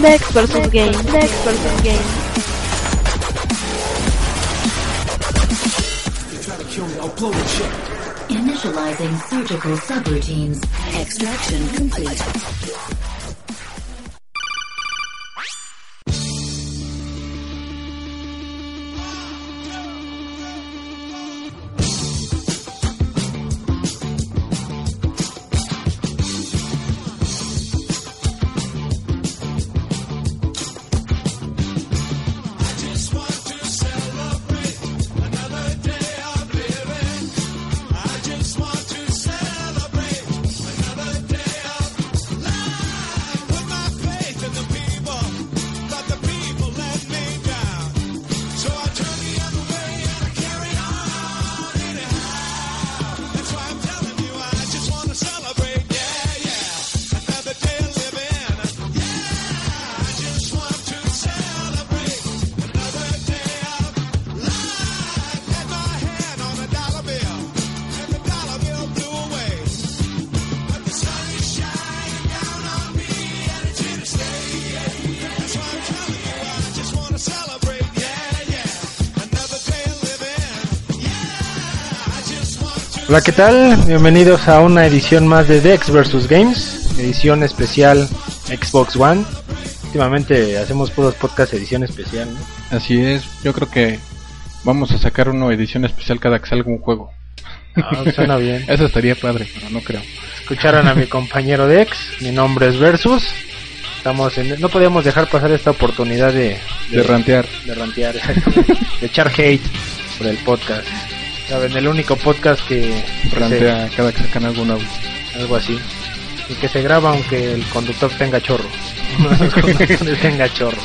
Dex vs Game. Dex vs Game. Initializing surgical subroutines. Extraction complete. Hola, ¿qué tal? Bienvenidos a una edición más de Dex vs Games, edición especial Xbox One. Últimamente hacemos puros podcast edición especial, ¿no? Así es, yo creo que vamos a sacar una edición especial cada que salga un juego. Ah, suena bien. Eso estaría padre, pero no creo. Escucharon a mi compañero Dex, mi nombre es Versus. Estamos en, no podíamos dejar pasar esta oportunidad de, De rantear. de rantear, de echar hate por el podcast. Saben, el único podcast que, se- Rantea cada que sacan nuevo. algo así. Y que se graba aunque el conductor tenga chorro. el conductor tenga chorro.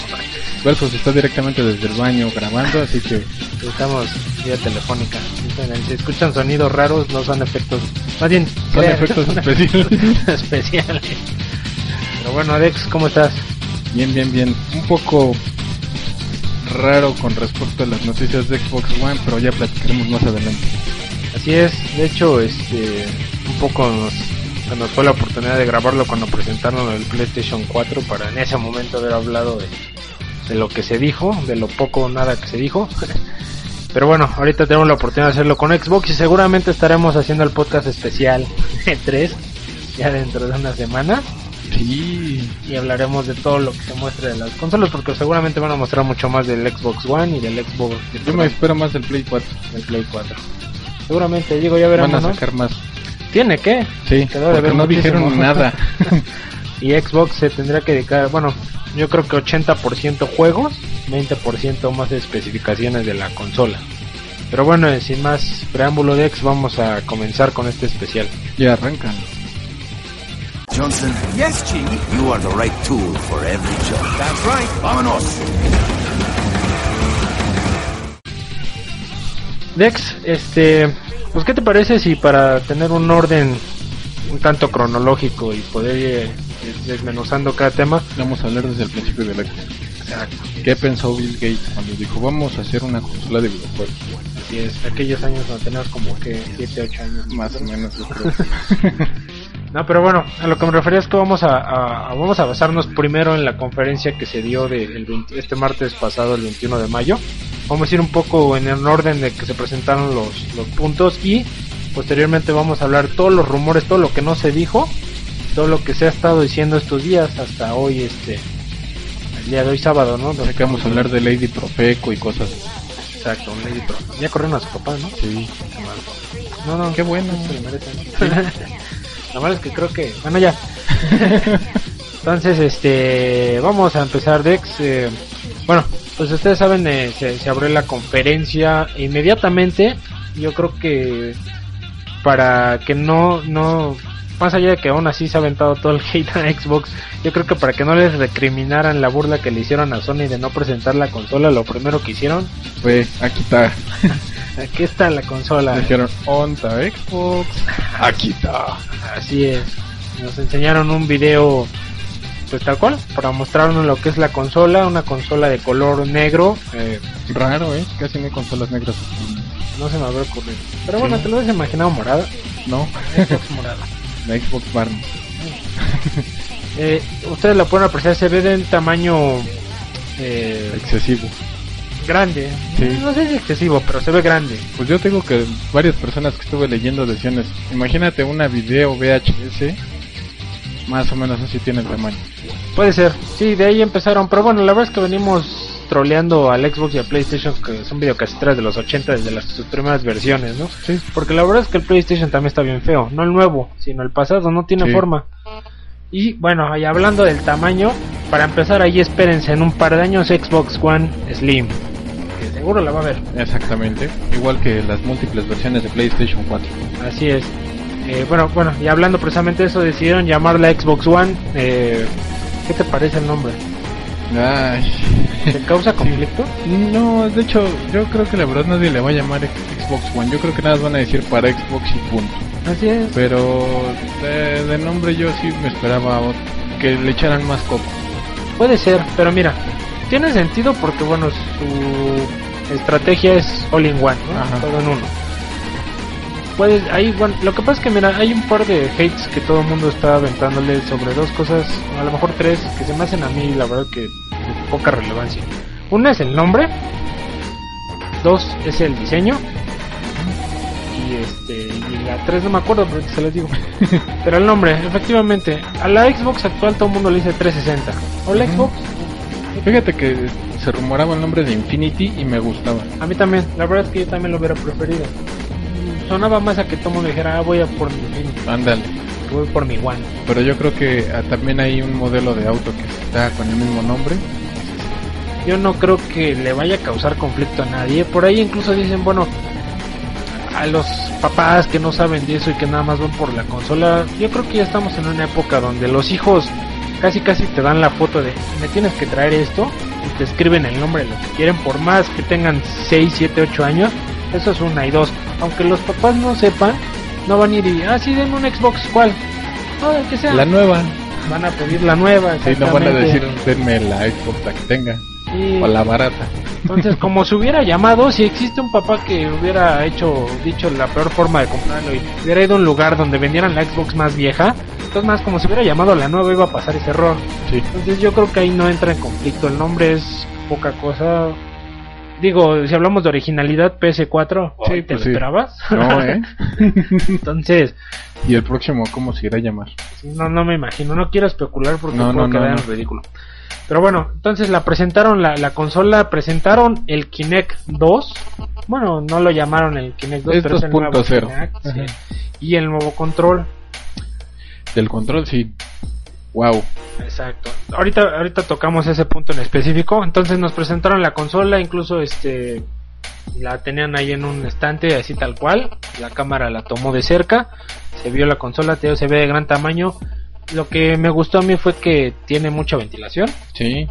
Versus está directamente desde el baño grabando, así que Estamos vía telefónica. Si escuchan sonidos raros, no son efectos. Más bien, son efectos especiales. especiales. Pero bueno, Alex, ¿cómo estás? Bien, bien, bien. Un poco raro con respecto a las noticias de Xbox One, pero ya platicaremos más adelante. Así es, de hecho, este, un poco nos, nos fue la oportunidad de grabarlo cuando presentaron el PlayStation 4 para en ese momento haber hablado de, de lo que se dijo, de lo poco o nada que se dijo. Pero bueno, ahorita tenemos la oportunidad de hacerlo con Xbox y seguramente estaremos haciendo el podcast especial 3 ya dentro de una semana Sí, y hablaremos de todo lo que se muestre de las consolas porque seguramente van a mostrar mucho más del Xbox One y del Xbox yo me espero más del Play 4. del Play 4. Seguramente, digo, ya Van veremos, a ¿no? sacar más. ¿Tiene que? Sí, Quedó porque no dijeron nada. Y Xbox se tendría que dedicar, bueno, yo creo que 80% juegos, 20% más especificaciones de la consola. Pero bueno, eh, sin más preámbulo de X, vamos a comenzar con este especial. ya arrancan. Johnson, Yes, Chief. you are the right tool for every job. That's right. Vámonos. Dex, este, pues ¿qué te parece si para tener un orden un tanto cronológico y poder ir eh, desmenuzando cada tema? Vamos a hablar desde el principio del Xbox. ¿Qué pensó Bill Gates cuando dijo vamos a hacer una consola de videojuegos? Así es, aquellos años cuando tenías como que 7, 8 años. Más o menos, yo creo. No, pero bueno, a lo que me refería es que vamos a, a- a- vamos a basarnos primero en la conferencia que se dio de, el 20 este martes pasado, el 21 de mayo. Vamos a ir un poco en el orden de que se presentaron los, los puntos y posteriormente vamos a hablar todos los rumores, todo lo que no se dijo, todo lo que se ha estado diciendo estos días hasta hoy, este, el día de hoy sábado, ¿no? Sé que vamos a hablar de Lady Profeco y cosas. Exacto, Lady Pro. Ya corrieron a su papá, ¿no? Sí. No, no, Qué bueno. se lo merece, ¿no? Lo malo es que creo que. Bueno, ya. Entonces, este. Vamos a empezar, Dex. eh, bueno, pues ustedes saben, eh, se, se abrió la conferencia inmediatamente. Yo creo que. Para que no. no más allá de que aún así se ha aventado todo el hate a Xbox, yo creo que para que no les recriminaran la burla que le hicieron a Sony de no presentar la consola, lo primero que hicieron, Fue, aquí está. aquí está la consola. Dijeron, onta Xbox. Aquí está. Así es. Nos enseñaron un video, pues tal cual, para mostrarnos lo que es la consola, una consola de color negro. eh, Raro, ¿eh? Casi no hay consolas negras. no se me había ocurrido. Pero bueno, Sí. te lo has imaginado morada. No, Xbox morada. La Xbox Barney. Eh, ustedes la pueden apreciar, se ve de un tamaño eh, Excesivo. grande. Sí. No sé si excesivo, pero se ve grande. Pues yo tengo que varias personas que estuve leyendo decían, es- imagínate una video VHS, más o menos así tiene el tamaño. Puede ser, sí, de ahí empezaron. Pero bueno, la verdad es que venimos troleando al Xbox y al PlayStation, que son videocaseteras de los 80 desde las sus primeras versiones, ¿no? Sí. Porque la verdad es que el PlayStation también está bien feo. No el nuevo, sino el pasado, no tiene Sí. forma. Y bueno, y hablando del tamaño, para empezar ahí espérense en un par de años Xbox One Slim. Que seguro la va a ver. Exactamente. Igual que las múltiples versiones de PlayStation 4. Así es. Eh, bueno, bueno, y hablando precisamente de eso, decidieron llamarla Xbox One. Eh, ¿Qué te parece el nombre? Ay. ¿Te causa conflicto? No, de hecho, yo creo que la verdad nadie le va a llamar Xbox One. Yo creo que nada más van a decir para Xbox y punto. Así es. Pero de, de nombre yo sí me esperaba que le echaran más coco. Puede ser, pero mira, tiene sentido porque, bueno, su estrategia es all in one, todo en uno. Puedes, ahí, bueno, lo que pasa es que, mira, hay un par de hates que todo el mundo está aventándole sobre dos cosas, a lo mejor tres, que se me hacen a mí, la verdad, que de poca relevancia. Una es el nombre, dos es el diseño, y este, y la tres no me acuerdo, pero se les digo. pero el nombre, efectivamente, a la Xbox actual todo el mundo le dice 360. O la. Xbox, Fíjate que se rumoraba el nombre de Infinity y me gustaba. A mí también, la verdad es que yo también lo hubiera preferido. Sonaba más a que mundo dijera, ah, voy a por mi Infinity, Ándale. voy por mi One. Pero yo creo que ah, también hay un modelo de auto que está con el mismo nombre. Yo no creo que le vaya a causar conflicto a nadie. Por ahí incluso dicen, bueno, a los papás que no saben de eso y que nada más van por la consola, yo creo que ya estamos en una época donde los hijos casi casi te dan la foto de, me tienes que traer esto, y te escriben el nombre de lo que quieren, por más que tengan 6, 7, 8 años, eso es una y dos. Aunque los papás no sepan, no van a ir y, ah, sí, denme un Xbox, ¿cuál? No, el que sea. La nueva. Van a pedir la nueva. Sí, no van a decir, denme la Xbox la que tenga. Sí. O la barata. Entonces, como se hubiera llamado, si existe un papá que hubiera hecho, dicho la peor forma de comprarlo y hubiera ido a un lugar donde vendieran la Xbox más vieja, entonces más como si hubiera llamado la nueva iba a pasar ese error. Sí. Entonces yo creo que ahí no entra en conflicto, el nombre es poca cosa. Digo, si hablamos de originalidad, PS4, Sí, ¿te pues lo sí. esperabas? No, ¿eh? Entonces, ¿Y el próximo cómo se irá a llamar? no, no me imagino, no quiero especular porque No, puedo no, quedar no. en ridículo. Pero bueno, entonces la presentaron, la, la consola, presentaron el Kinect 2. Bueno, no lo llamaron el Kinect 2, Es pero es el nuevo 2.0. Kinect, sí. Y el nuevo control. Del control, sí. Wow. Exacto. Ahorita, ahorita tocamos ese punto en específico. Entonces nos presentaron la consola, incluso este la tenían ahí en un estante así tal cual. La cámara la tomó de cerca. Se vio la consola, se ve de gran tamaño. Lo que me gustó a mí fue que tiene mucha ventilación. Sí.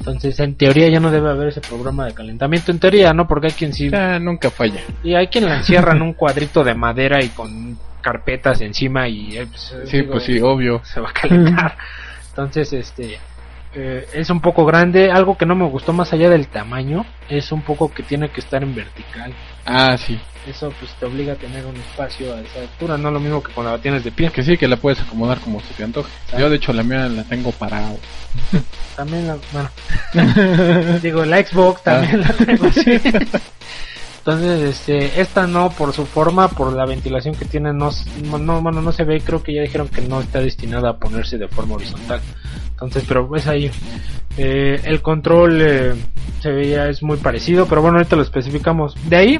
Entonces, en teoría ya no debe haber ese programa de calentamiento. En teoría, ¿no? Porque hay quien sí. Ya nunca falla. Y hay quien la encierra en un cuadrito de madera y con carpetas encima y. eh, pues, Sí, digo, pues sí, obvio. Se va a calentar. Entonces, este. eh, es un poco grande. Algo que no me gustó más allá del tamaño. Es un poco que tiene que estar en vertical. Ah, sí. Eso pues te obliga a tener un espacio a esa altura. No lo mismo que cuando la tienes de pie. Que sí, que la puedes acomodar como se te antoje. Yo, de hecho, la mía la tengo parado. También la. Bueno. Digo, la Xbox también la tengo así. Entonces, este, esta no por su forma, por la ventilación que tiene, no, no, no, bueno, no se ve. Creo que ya dijeron que no está destinada a ponerse de forma horizontal. Entonces, pero es ahí. Eh, el control eh, se veía es muy parecido, pero bueno, ahorita lo especificamos. De ahí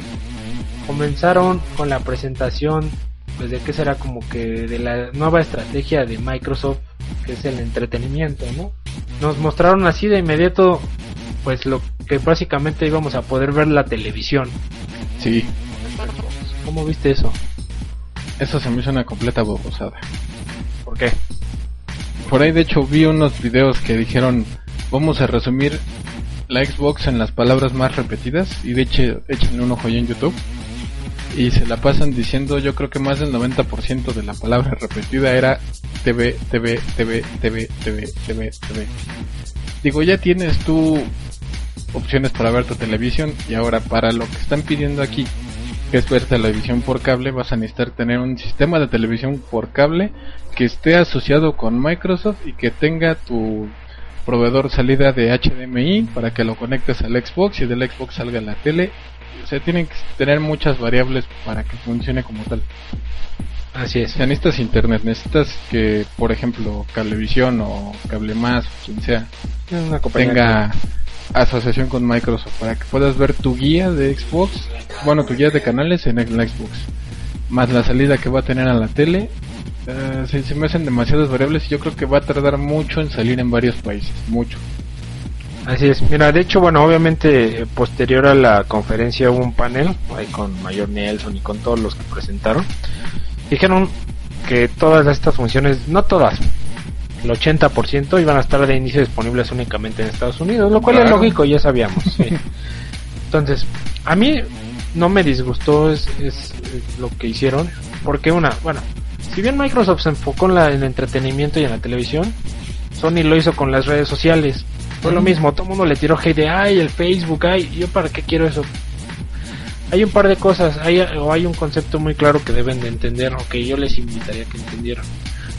comenzaron con la presentación, pues de que será como que de la nueva estrategia de Microsoft, que es el entretenimiento, ¿no? Nos mostraron así de inmediato, pues lo que básicamente íbamos a poder ver la televisión. Sí. ¿Cómo viste eso? Eso se me hizo una completa bobosada. ¿Por qué? Por ahí, de hecho, vi unos videos que dijeron: Vamos a resumir la Xbox en las palabras más repetidas. Y de hecho, échenle un ojo ahí en YouTube. Y se la pasan diciendo: Yo creo que más del 90% de la palabra repetida era TV, TV, TV, TV, TV, TV, TV. Digo, ya tienes tú opciones para ver tu televisión. Y ahora, para lo que están pidiendo aquí, que es ver televisión por cable, vas a necesitar tener un sistema de televisión por cable que esté asociado con Microsoft y que tenga tu proveedor salida de HDMI para que lo conectes al Xbox y del Xbox salga la tele. O sea, tienen que tener muchas variables para que funcione como tal. Así es. O sea, necesitas internet, necesitas que, por ejemplo, Cablevisión o Cable Más, quien sea, tenga asociación con Microsoft para que puedas ver tu guía de Xbox, bueno, tu guía de canales en el Xbox, más la salida que va a tener a la tele. eh, se, me hacen demasiadas variables y yo creo que va a tardar mucho en salir en varios países, mucho. Así es. Mira, de hecho, bueno, obviamente, eh, posterior a la conferencia hubo un panel ahí con Mayor Nelson y con todos los que presentaron. Dijeron que todas estas funciones, no todas, el 80% iban a estar de inicio disponibles únicamente en Estados Unidos, lo cual es lógico, ya sabíamos. sí. Entonces, a mí no me disgustó es, es- es lo que hicieron, porque una, bueno, si bien Microsoft se enfocó en, la, en el entretenimiento y en la televisión, Sony lo hizo con las redes sociales. Fue lo mismo, todo el mundo le tiró hate de, ay, el Facebook, ay, ¿yo para qué quiero eso? Hay un par de cosas, hay, o hay un concepto muy claro que deben de entender, o que yo les invitaría a que entendieran.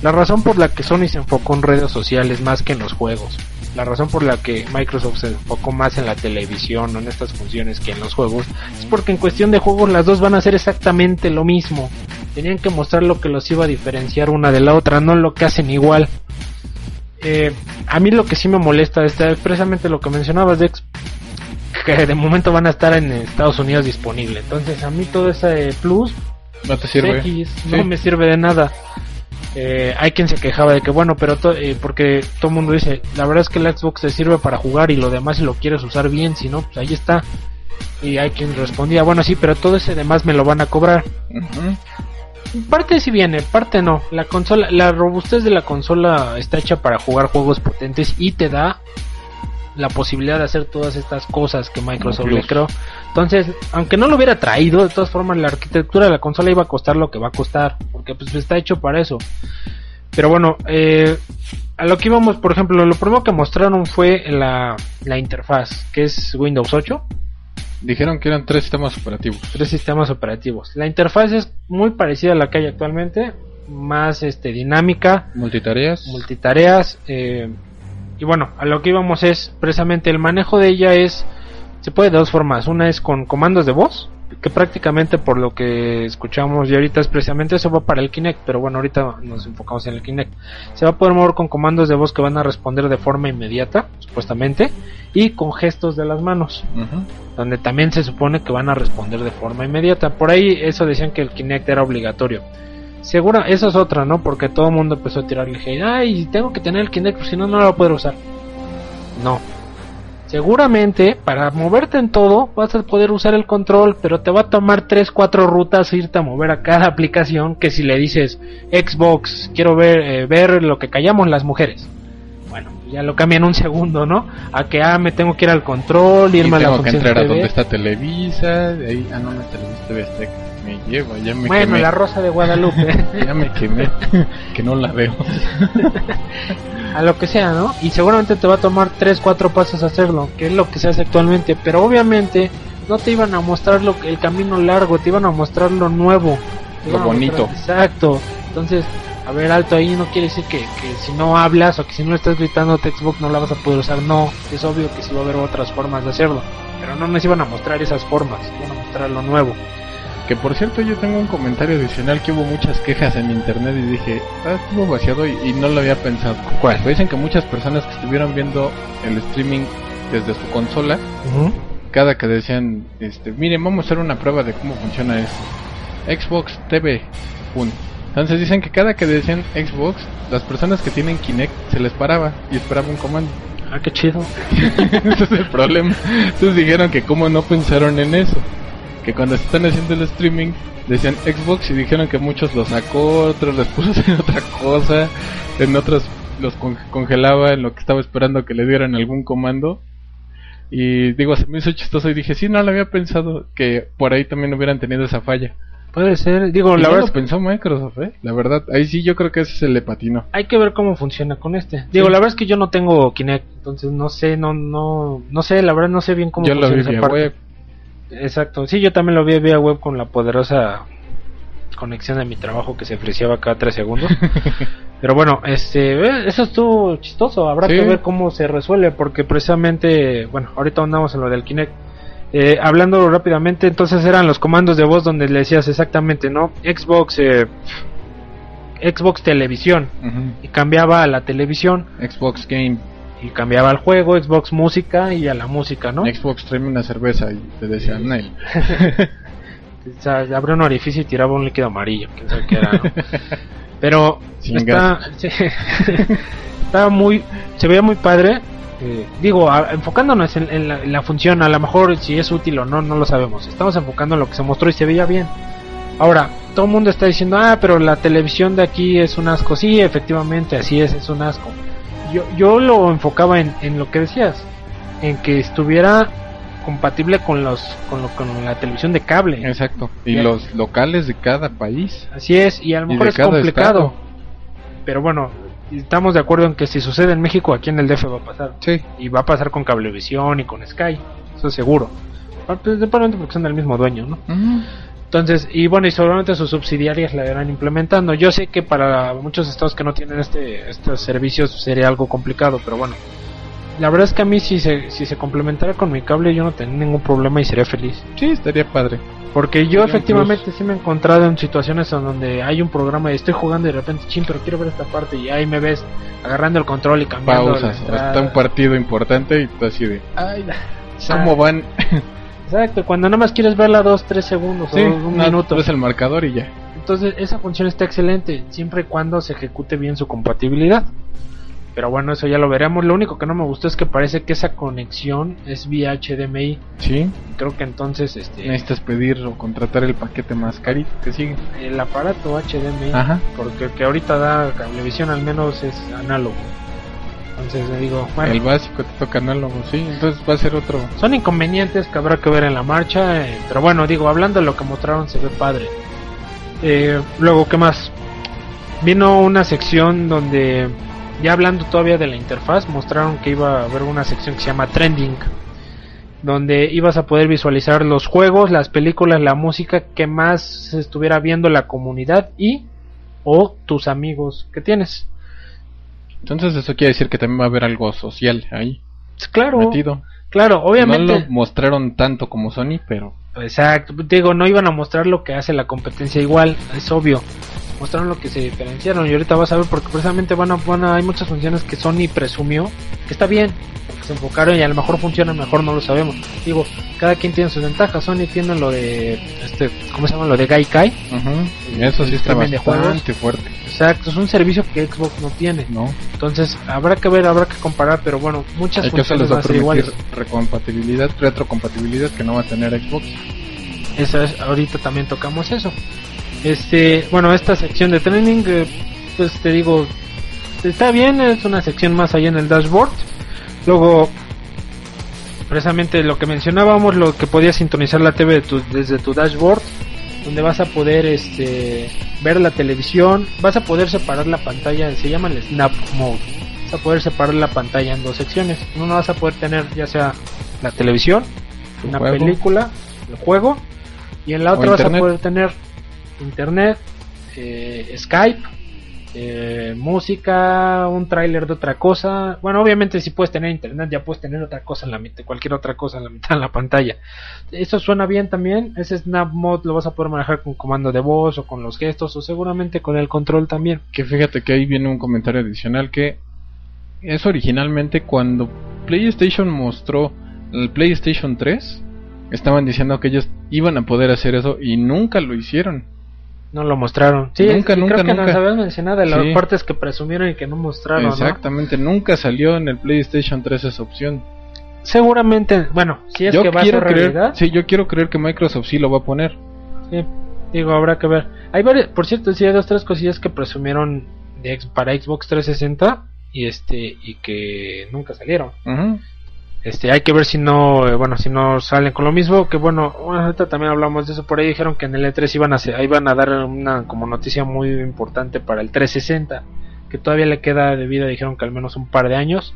La razón por la que Sony se enfocó en redes sociales más que en los juegos, la razón por la que Microsoft se enfocó más en la televisión o en estas funciones que en los juegos, es porque en cuestión de juegos las dos van a hacer exactamente lo mismo. Tenían que mostrar lo que los iba a diferenciar una de la otra, no lo que hacen igual. Eh, a mí lo que sí me molesta es precisamente lo que mencionabas, Dex, que de momento van a estar en Estados Unidos disponible. Entonces a mí todo ese plus ¿No te sirve? X, Sí. no me sirve de nada. Eh, hay quien se quejaba de que bueno, pero to- eh, porque todo el mundo dice, la verdad es que el Xbox te sirve para jugar y lo demás si lo quieres usar bien, si no, pues ahí está. Y hay quien respondía, bueno sí, pero todo ese demás me lo van a cobrar. Parte si viene, parte no. La consola, la robustez de la consola está hecha para jugar juegos potentes y te da la posibilidad de hacer todas estas cosas que Microsoft le creó. Entonces, aunque no lo hubiera traído, de todas formas la arquitectura de la consola iba a costar lo que va a costar, porque pues está hecho para eso. Pero bueno, eh, a lo que íbamos, por ejemplo, lo primero que mostraron fue la, la interfaz, que es Windows 8 Dijeron que eran tres sistemas operativos. tres sistemas operativos. La interfaz es muy parecida a la que hay actualmente, más este dinámica, Multitareas. multitareas eh, y bueno, a lo que íbamos es precisamente el manejo de ella es se puede de dos formas, una es con comandos de voz, que prácticamente por lo que escuchamos y ahorita es precisamente eso va para el Kinect, pero bueno, ahorita nos enfocamos en el Kinect. Se va a poder mover con comandos de voz que van a responder de forma inmediata, supuestamente, y con gestos de las manos donde también se supone que van a responder de forma inmediata. Por ahí eso decían que el Kinect era obligatorio. Segura, eso es otra, ¿no? Porque todo el mundo empezó a tirarle hate. Ay, tengo que tener el Kinect, porque si no, no lo voy a poder usar. No. Seguramente, para moverte en todo, vas a poder usar el control, pero te va a tomar 3, 4 rutas irte a mover a cada aplicación que si le dices Xbox, quiero ver, eh, ver lo que callamos las mujeres. Bueno, ya lo cambian un segundo, ¿no? A que, ah, me tengo que ir al control, Y irme a la que entrar a TV. donde está Televisa. De ahí, ah, no, no es Televisa, TV Azteca. Me lleva, ya me Bueno, quemé. la Rosa de Guadalupe. Ya me quemé. que no la veo. a lo que sea, ¿no? Y seguramente te va a tomar 3, 4 pasos hacerlo, que es lo que se hace actualmente, pero obviamente no te iban a mostrar lo, el camino largo, te iban a mostrar lo nuevo. Lo mostrar- bonito. exacto. Entonces, a ver, alto ahí no quiere decir que, que si no hablas o que si no estás gritando Xbox no la vas a poder usar, no, es obvio que sí va a haber otras formas de hacerlo, pero no nos iban a mostrar esas formas, iban a mostrar lo nuevo. Que por cierto yo tengo un comentario adicional que hubo muchas quejas en internet y dije, ah, estuvo vaciado y, y no lo había pensado. ¿Cuál? Dicen que muchas personas que estuvieron viendo el streaming desde su consola, cada que decían, este, miren, vamos a hacer una prueba de cómo funciona esto. Xbox TV. Entonces dicen que cada que decían Xbox, las personas que tienen Kinect se les paraba y esperaba un comando. Ah, qué chido. Ese es el problema. Entonces dijeron que cómo no pensaron en eso. Que cuando están haciendo el streaming decían Xbox y dijeron que muchos los sacó, otros les puso hacer otra cosa, en otros los con- congelaba en lo que estaba esperando que le dieran algún comando. Y digo, se me hizo chistoso y dije, sí, no lo había pensado que por ahí también hubieran tenido esa falla. Puede ser, digo, Y la no verdad lo pensó Microsoft, ¿eh? La verdad, ahí sí yo creo que ese se le patinó. hay que ver cómo funciona con este. Digo, Sí. la verdad es que yo no tengo Kinect, entonces no sé, no, no, no sé, la verdad no sé bien cómo Yo lo funciona vi a Exacto, sí, yo también lo vi vía web con la poderosa conexión de mi trabajo que se ofreciaba cada tres segundos. Pero bueno, este, eh, eso estuvo chistoso. Habrá Sí. que ver cómo se resuelve, porque precisamente, bueno, ahorita andamos en lo del Kinect. Eh, hablando rápidamente, entonces eran los comandos de voz donde le decías exactamente, ¿no? Xbox, eh, Xbox Televisión y cambiaba a la televisión Xbox Game, y cambiaba al juego, Xbox Música y a la música, ¿no? Xbox tráeme una cerveza y te decía Nel. O sea, un orificio y tiraba un líquido amarillo, quién sabe qué era, ¿no? Pero Sin está, sí, estaba muy, se veía muy padre. eh, digo, a- enfocándonos en, en la, en la función, a lo mejor si es útil o no, no lo sabemos. Estamos enfocando en lo que se mostró y se veía bien. Ahora, todo el mundo está diciendo, ah, pero la televisión de aquí es un asco. Sí, efectivamente, así es, es un asco. Yo, yo lo enfocaba en, en lo que decías, en que estuviera compatible con los con, lo, con la televisión de cable. Exacto. Y Bien. los locales de cada país. Así es, y a lo mejor es complicado. estado. Pero bueno, estamos de acuerdo en que si sucede en México, aquí en el DF va a pasar. Sí. Y va a pasar con Cablevisión y con Sky. Eso es seguro. Principalmente porque son del mismo dueño, ¿no? Entonces, y bueno, y seguramente sus subsidiarias la irán implementando. Yo sé que para muchos estados que no tienen este estos servicios sería algo complicado, pero bueno. La verdad es que a mí si se, si se complementara con mi cable yo no tendría ningún problema y sería feliz. Sí, estaría padre. Porque yo efectivamente sí me he encontrado en situaciones en donde hay un programa y estoy jugando y de repente, ching, pero quiero ver esta parte y ahí me ves agarrando el control y cambiando Pausas. Hasta un partido importante y tú así de. Ay, ¿Cómo van? Exacto, cuando nada más quieres verla dos, tres segundos Sí, o un minuto. ves el marcador y ya. Entonces esa función está excelente, siempre y cuando se ejecute bien su compatibilidad. Pero bueno, eso ya lo veremos. Lo único que no me gustó es que parece que esa conexión es vía HDMI. Sí. Creo que entonces este Necesitas pedir o contratar el paquete más carito que sigue. el aparato HDMI, Ajá. porque el que ahorita da cablevisión al menos es análogo. Entonces le digo, bueno, El básico te toca análogo, sí. Entonces va a ser otro. son inconvenientes que habrá que ver en la marcha. eh, pero bueno, digo, hablando de lo que mostraron, se ve padre. Eh, luego, ¿qué más? Vino una sección donde, ya hablando todavía de la interfaz, mostraron que iba a haber una sección que se llama Trending. Donde ibas a poder visualizar los juegos, las películas, la música que más se estuviera viendo la comunidad y o tus amigos que tienes. Entonces eso quiere decir que también va a haber algo social ahí Claro, metido. claro, obviamente. No lo mostraron tanto como Sony, pero Exacto, digo, no iban a mostrar lo que hace la competencia igual, es obvio. Mostraron lo que se diferenciaron y ahorita vas a ver porque precisamente van a, van a- hay muchas funciones que Sony presumió que está bien, porque se enfocaron y a lo mejor funciona mejor, no lo sabemos. Digo, cada quien tiene sus ventajas. Sony tiene lo de este, ¿cómo se llama? Lo de Gaikai. ujú, eso sí está Streaming de bastante fuerte, Exacto, es un servicio que Xbox no tiene. ¿no? Entonces, habrá que ver, habrá que comparar, pero bueno, muchas Hay que funciones les va van a ser iguales. recompatibilidad, retrocompatibilidad que no va a tener Xbox. Esa es, ahorita también tocamos eso. Este, bueno, esta sección de training, eh, pues te digo, está bien, es una sección más allá en el dashboard. Luego, precisamente lo que mencionábamos, lo que podías sintonizar la TV de tu- desde tu dashboard, donde vas a poder este, ver la televisión, vas a poder separar la pantalla, se llama el Snap Mode. Vas a poder separar la pantalla en dos secciones. En una vas a poder tener ya sea la televisión, una juego. película, el juego, y en la otra vas a poder tener internet, eh, Skype, eh, música, un tráiler de otra cosa. Bueno, obviamente si puedes tener internet, ya puedes tener otra cosa en la mitad, cualquier otra cosa en la mitad de la pantalla. Eso suena bien también. Ese Snap Mode lo vas a poder manejar con comando de voz o con los gestos o seguramente con el control también. Que fíjate que ahí viene un comentario adicional que es originalmente cuando PlayStation mostró el PlayStation 3, estaban diciendo que ellos iban a poder hacer eso y nunca lo hicieron. No lo mostraron. Sí, Nunca, sí, nunca, creo que nunca. nos habías mencionado de las Sí. partes que presumieron y que no mostraron. ¿no? Exactamente, nunca salió en el PlayStation 3 esa opción. Seguramente, bueno, si es yo que va a ser creer, realidad. sí, yo quiero creer que Microsoft sí lo va a poner. Sí, digo, habrá que ver. Hay varias, por cierto, sí hay dos tres cosillas que presumieron de para Xbox 360 y este y que nunca salieron. Ujú. Este, hay que ver si no, eh, bueno, si no salen con lo mismo, que bueno, ahorita también hablamos de eso, por ahí dijeron que en el E3 iban a iban a dar una como noticia muy importante para el 360, que todavía le queda de vida, dijeron que al menos un par de años,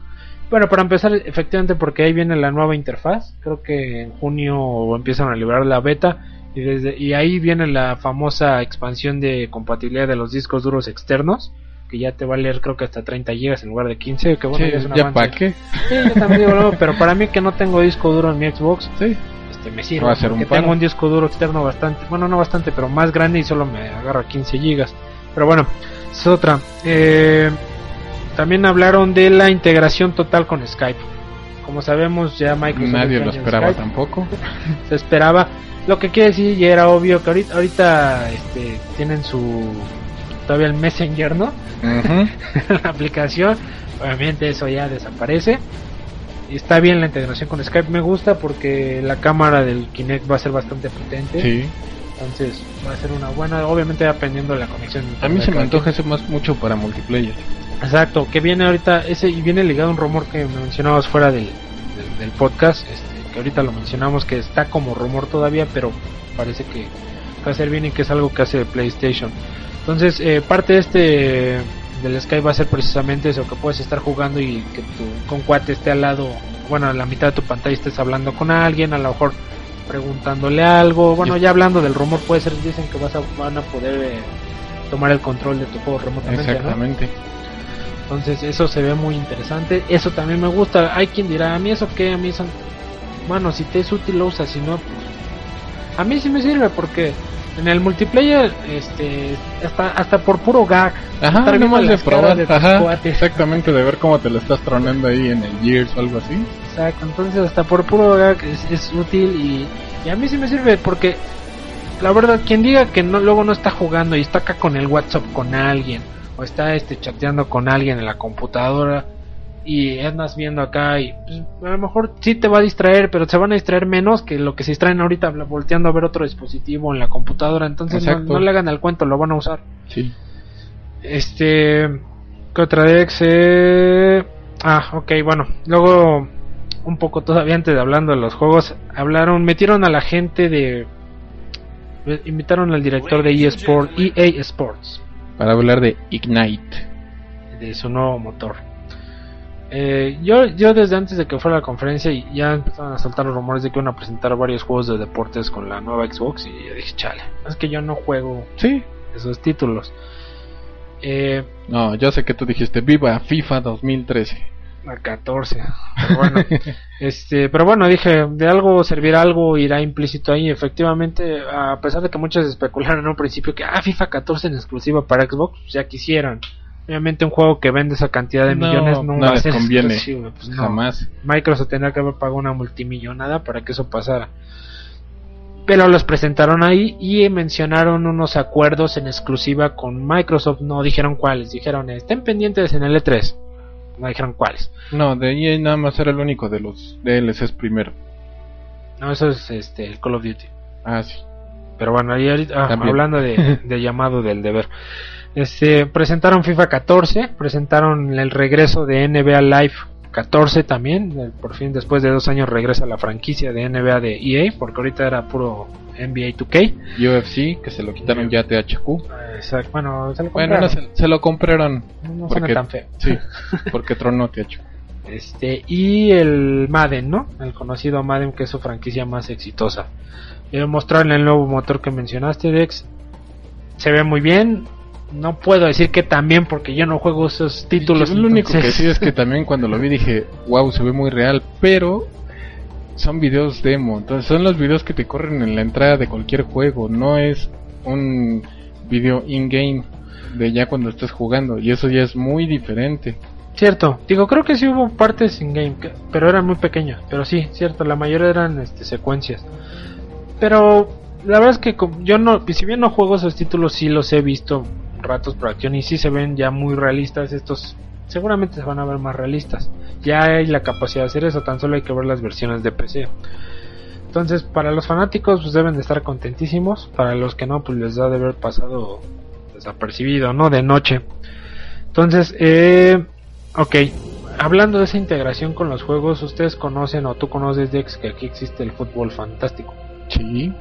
Bueno, para empezar, efectivamente, porque ahí viene la nueva interfaz. Creo que en junio empiezan a liberar la beta. Y, desde, y ahí viene la famosa expansión de compatibilidad de los discos duros externos. Que ya te va a leer, creo que hasta 30 GB en lugar de 15. Que bueno, Sí, ya es un ya para qué. Sí, yo también digo, no, pero para mí que no tengo disco duro en mi Xbox, Sí. este, me sirve. Va a ser un porque tengo un disco duro externo bastante, bueno, no bastante, pero más grande y solo me agarra 15 gigas. Pero bueno, es otra. Eh, también hablaron de la integración total con Skype. Como sabemos, ya Microsoft Nadie este lo esperaba Skype, tampoco. se esperaba. Lo que quiere decir, y era obvio que ahorita, ahorita este, tienen su todavía el Messenger, ¿no? Ujú. la aplicación. Obviamente eso ya desaparece. Y está bien la integración con Skype. Me gusta porque la cámara del Kinect va a ser bastante potente. Sí. Entonces va a ser una buena. Obviamente dependiendo de la conexión. A mí se me antoja eso más mucho para multiplayer. Exacto. Que viene ahorita ese y viene ligado a un rumor que me mencionabas fuera del, del, del podcast. Este, que ahorita lo mencionamos que está como rumor todavía, pero parece que va a ser bien y que es algo que hace PlayStation. Entonces, eh, parte de este del Skype va a ser precisamente eso, que puedes estar jugando y que tu con cuate esté al lado, bueno, a la mitad de tu pantalla estés hablando con alguien, a lo mejor preguntándole algo, bueno, ya hablando del rumor, puede ser, dicen que vas a, van a poder eh, tomar el control de tu juego remotamente, ¿no? Exactamente. Entonces eso se ve muy interesante. Eso también me gusta. Hay quien dirá, a mí eso qué, a mí eso... Bueno, si te es útil lo usas, si no, pues... A mí sí me sirve porque en el multiplayer, este, hasta, hasta por puro gag. Ajá, nomás de probar. de Ajá, exactamente, de ver cómo te lo estás tronando ahí en el Gears o algo así. Exacto, entonces hasta por puro gag es, es útil y, y a mí sí me sirve porque la verdad quien diga que no luego no está jugando y está acá con el WhatsApp con alguien o está este chateando con alguien en la computadora y andas viendo acá y pues, a lo mejor sí te va a distraer, pero se van a distraer menos que lo que se distraen ahorita volteando a ver otro dispositivo en la computadora, entonces no, le hagan al cuento, lo van a usar. Sí. Este. ¿Qué otra Dex? Eh... Ah, ok, bueno. Luego, un poco todavía antes de hablando de los juegos, hablaron, metieron a la gente de. Invitaron al director de eSport, EA Sports, Para hablar de Ignite. de su nuevo motor. Eh, yo, yo desde antes de que fuera la conferencia y ya empezaron a saltar los rumores de que iban a presentar varios juegos de deportes con la nueva Xbox y yo dije, chale, es que yo no juego Sí. esos títulos. Eh, No, yo sé que tú dijiste viva FIFA 2013. A 14. Pero bueno, este, pero bueno, dije, de algo servirá algo, irá implícito ahí. Efectivamente, a pesar de que muchos especularon en un principio que, ah, FIFA 14 en exclusiva para Xbox, pues ya quisieran. Obviamente un juego que vende esa cantidad de No, millones no, no va a les ser conviene. pues no. Jamás. Microsoft tendría que haber pagado una multimillonada para que eso pasara. Pero los presentaron ahí y mencionaron unos acuerdos en exclusiva con Microsoft. No dijeron cuáles, dijeron estén pendientes en el E3. No dijeron cuáles. No, de EA nada más era el único de los DLCs primero. No, eso es este, el Call of Duty. Ah, sí. Pero bueno, ahí ahorita- ah, hablando de, de llamado del deber. Este, presentaron FIFA 14, presentaron el regreso de NBA Live 14 también. Por fin, después de dos años, regresa la franquicia de NBA de EA, porque ahorita era puro NBA 2K. UFC, que se lo quitaron ya a THQ. Exacto, bueno, se lo Bueno, no, compraron. se, se lo compraron. No, no suena tan feo. Sí, porque tronó THQ. Este, y el Madden, ¿no? El conocido Madden, que es su franquicia más exitosa. Eh, mostraron el nuevo motor que mencionaste, Dex. Se ve muy bien. No puedo decir que también porque yo no juego esos títulos. Yo lo único que sí es que también cuando lo vi dije, wow, se ve muy real, pero son videos demo, entonces son los videos que te corren en la entrada de cualquier juego, no es un video in-game de ya cuando estés jugando, y eso ya es muy diferente. Cierto, digo, creo que sí hubo partes in game, que- pero eran muy pequeñas. Pero sí, cierto, la mayoría eran este, secuencias. Pero la verdad es que yo no, si bien no juego esos títulos, sí los he visto ratos por acción y sí se ven ya muy realistas. Estos seguramente se van a ver más realistas. Ya hay la capacidad de hacer eso, tan solo hay que ver las versiones de PC. Entonces, para los fanáticos, pues deben de estar contentísimos. Para los que no, pues les da de haber pasado desapercibido, ¿no? De noche. Entonces, eh, ok. Hablando de esa integración con los juegos, ustedes conocen o tú conoces, Dex, que aquí existe el fútbol fantástico. Sí,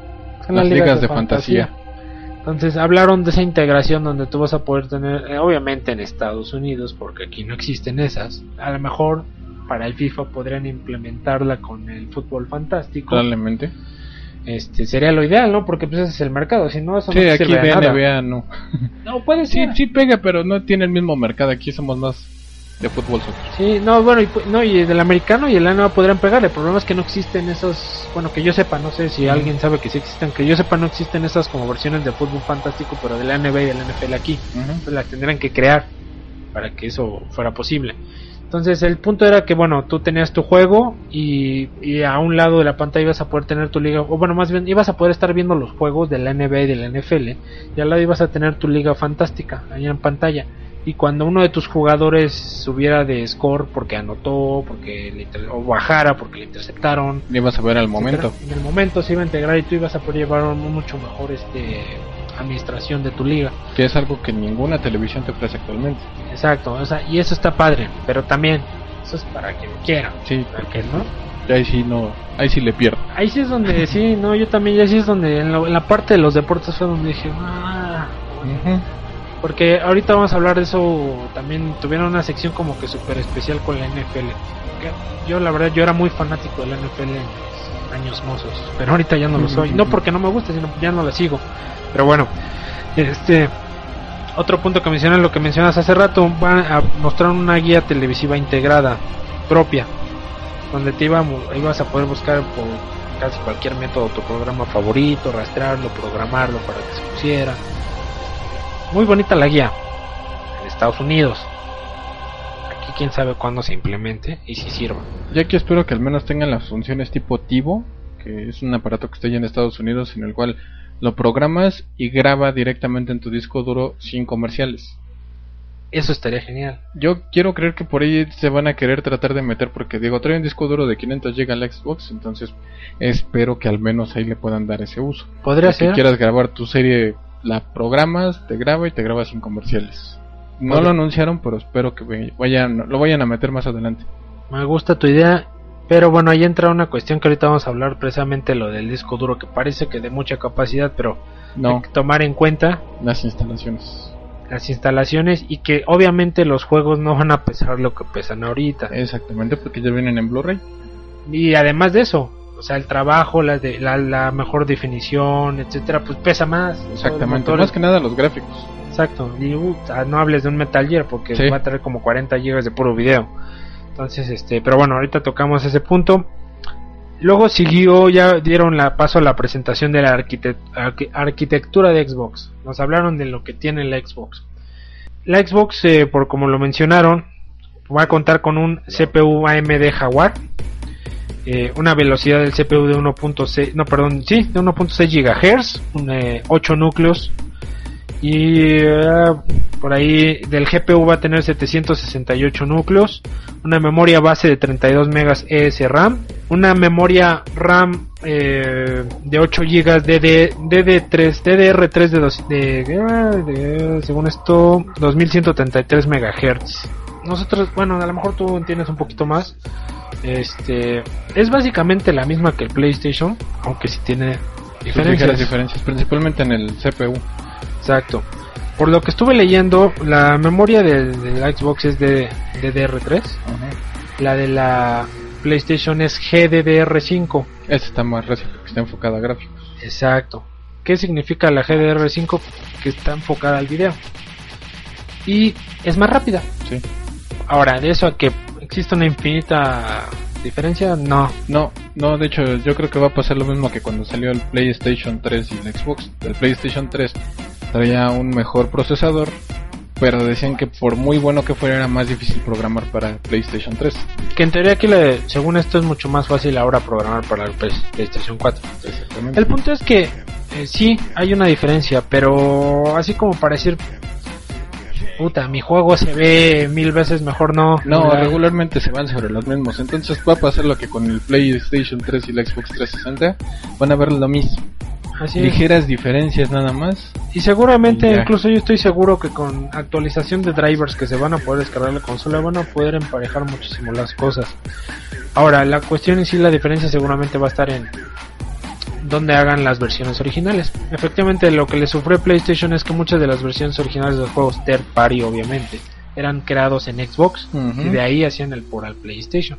las ligas de fantasía. Entonces hablaron de esa integración donde tú vas a poder tener, eh, obviamente en Estados Unidos, porque aquí no existen esas, a lo mejor para el FIFA podrían implementarla con el fútbol fantástico. Probablemente. Este sería lo ideal, ¿no? Porque pues ese es el mercado, si no eso Sí, no aquí sirve nada. No. No puede Sí, ser. sí pega, pero no tiene el mismo mercado. Aquí somos más de fútbol soccer. Sí, no, bueno, y, no, y del americano y el NBA podrían pegar. El problema es que no existen esos, bueno, que yo sepa, no sé si alguien sabe que sí existen, que yo sepa no existen esas como versiones de fútbol fantástico, pero de la NBA y del NFL aquí. Entonces las tendrían que crear para que eso fuera posible. Entonces el punto era que, bueno, tú tenías tu juego y, y a un lado de la pantalla ibas a poder tener tu liga, o bueno, más bien ibas a poder estar viendo los juegos de la NBA y de la NFL y al lado ibas a tener tu liga fantástica ahí en pantalla. Y cuando uno de tus jugadores subiera de score porque anotó, porque le inter- o bajara porque le interceptaron, Y vas a ver al momento. en el momento se iba a integrar y tú ibas a poder llevar un mucho mejor este administración de tu liga. Que es algo que ninguna televisión te ofrece actualmente. Exacto, o sea, y eso está padre, pero también eso es para quien quiera, Sí, para que no. ahí sí no, ahí sí le pierdo. Ahí sí es donde sí, no, yo también ya sí es donde en la, en la parte de los deportes fue donde dije, ah, porque ahorita vamos a hablar de eso, también tuvieron una sección como que súper especial con la NFL. Yo la verdad yo era muy fanático de la NFL en años mozos, pero ahorita ya no lo soy, no porque no me guste, sino ya no la sigo. Pero bueno, este otro punto que mencionas, lo que mencionas hace rato, van a mostrar una guía televisiva integrada propia, donde te iba, ibas a poder buscar por casi cualquier método tu programa favorito, rastrearlo, programarlo para que se pusiera. Muy bonita la guía en Estados Unidos. Aquí quién sabe cuándo se implemente y si sirva. Ya que espero que al menos tengan las funciones tipo TiVo, que es un aparato que está ya en Estados Unidos en el cual lo programas y graba directamente en tu disco duro sin comerciales. Eso estaría genial. Yo quiero creer que por ahí se van a querer tratar de meter porque digo, trae un disco duro de 500 GB al Xbox, entonces espero que al menos ahí le puedan dar ese uso. Podría Si ser. quieras grabar tu serie, la programas, te graba y te graba sin comerciales. No lo anunciaron, pero espero que vayan, lo vayan a meter más adelante. Me gusta tu idea. Pero bueno, ahí entra una cuestión que ahorita vamos a hablar precisamente lo del disco duro que parece que de mucha capacidad, pero hay No, que tomar en cuenta las instalaciones. las instalaciones y que obviamente los juegos no van a pesar lo que pesan ahorita. Exactamente, porque ya vienen en Blu-ray. Y además de eso, o sea, el trabajo, la, de, la, la mejor definición, etcétera, pues pesa más. Exactamente, más que nada los gráficos. Exacto. Y uh, no hables de un Metal Gear porque Sí. va a traer como 40 GB de puro video. Entonces, este, pero bueno, ahorita tocamos ese punto. Luego siguió, ya dieron la paso a la presentación de la arquite- arqui- arquitectura de Xbox. Nos hablaron de lo que tiene la Xbox. La Xbox, eh, por como lo mencionaron, va a contar con un CPU AMD Jaguar, eh, una velocidad del CPU de 1.6, no, perdón, sí, de 1.6 GHz, un, eh, 8 núcleos y eh, por ahí del GPU va a tener 768 núcleos, una memoria base de 32 megas ESRAM, una memoria RAM eh, de 8 GB DD, DD3, DDR3 de, dos, de, de- según esto 2133 megahertz. Nosotros, bueno, a lo mejor tú entiendes un poquito más. Este es básicamente la misma que el PlayStation, aunque sí tiene diferencias. diferencias, principalmente en el CPU. Exacto. Por lo que estuve leyendo, la memoria del, de la Xbox es de DDR3, la de la PlayStation es GDDR5. Esta está más recia, que está enfocada a gráficos. Exacto. ¿Qué significa la GDDR5? Que está enfocada al video. Y es más rápida. Sí. Ahora, de eso a que existe una infinita diferencia, no. No, no, de hecho yo creo que va a pasar lo mismo que cuando salió el PlayStation 3 y el Xbox. El PlayStation 3 traía un mejor procesador, pero decían que por muy bueno que fuera era más difícil programar para PlayStation 3. Que en teoría aquí, le- según esto, es mucho más fácil ahora programar para el Play- PlayStation 4. Exactamente. El punto es que eh, sí hay una diferencia, pero así como para decir, puta, mi juego se ve mil veces mejor, no. No, La- regularmente se van sobre los mismos. Entonces va a pasar lo que con el PlayStation 3 y el Xbox 360 van a ver lo mismo. así es. Ligeras diferencias nada más. Y seguramente, Y incluso yo estoy seguro que con actualización de drivers que se van a poder descargar la consola, van a poder emparejar muchísimo las cosas. Ahora, la cuestión en sí, la diferencia seguramente va a estar en donde hagan las versiones originales. Efectivamente, lo que le sufre PlayStation es que muchas de las versiones originales de los juegos third party, obviamente, eran creados en Xbox y de ahí hacían el por al PlayStation.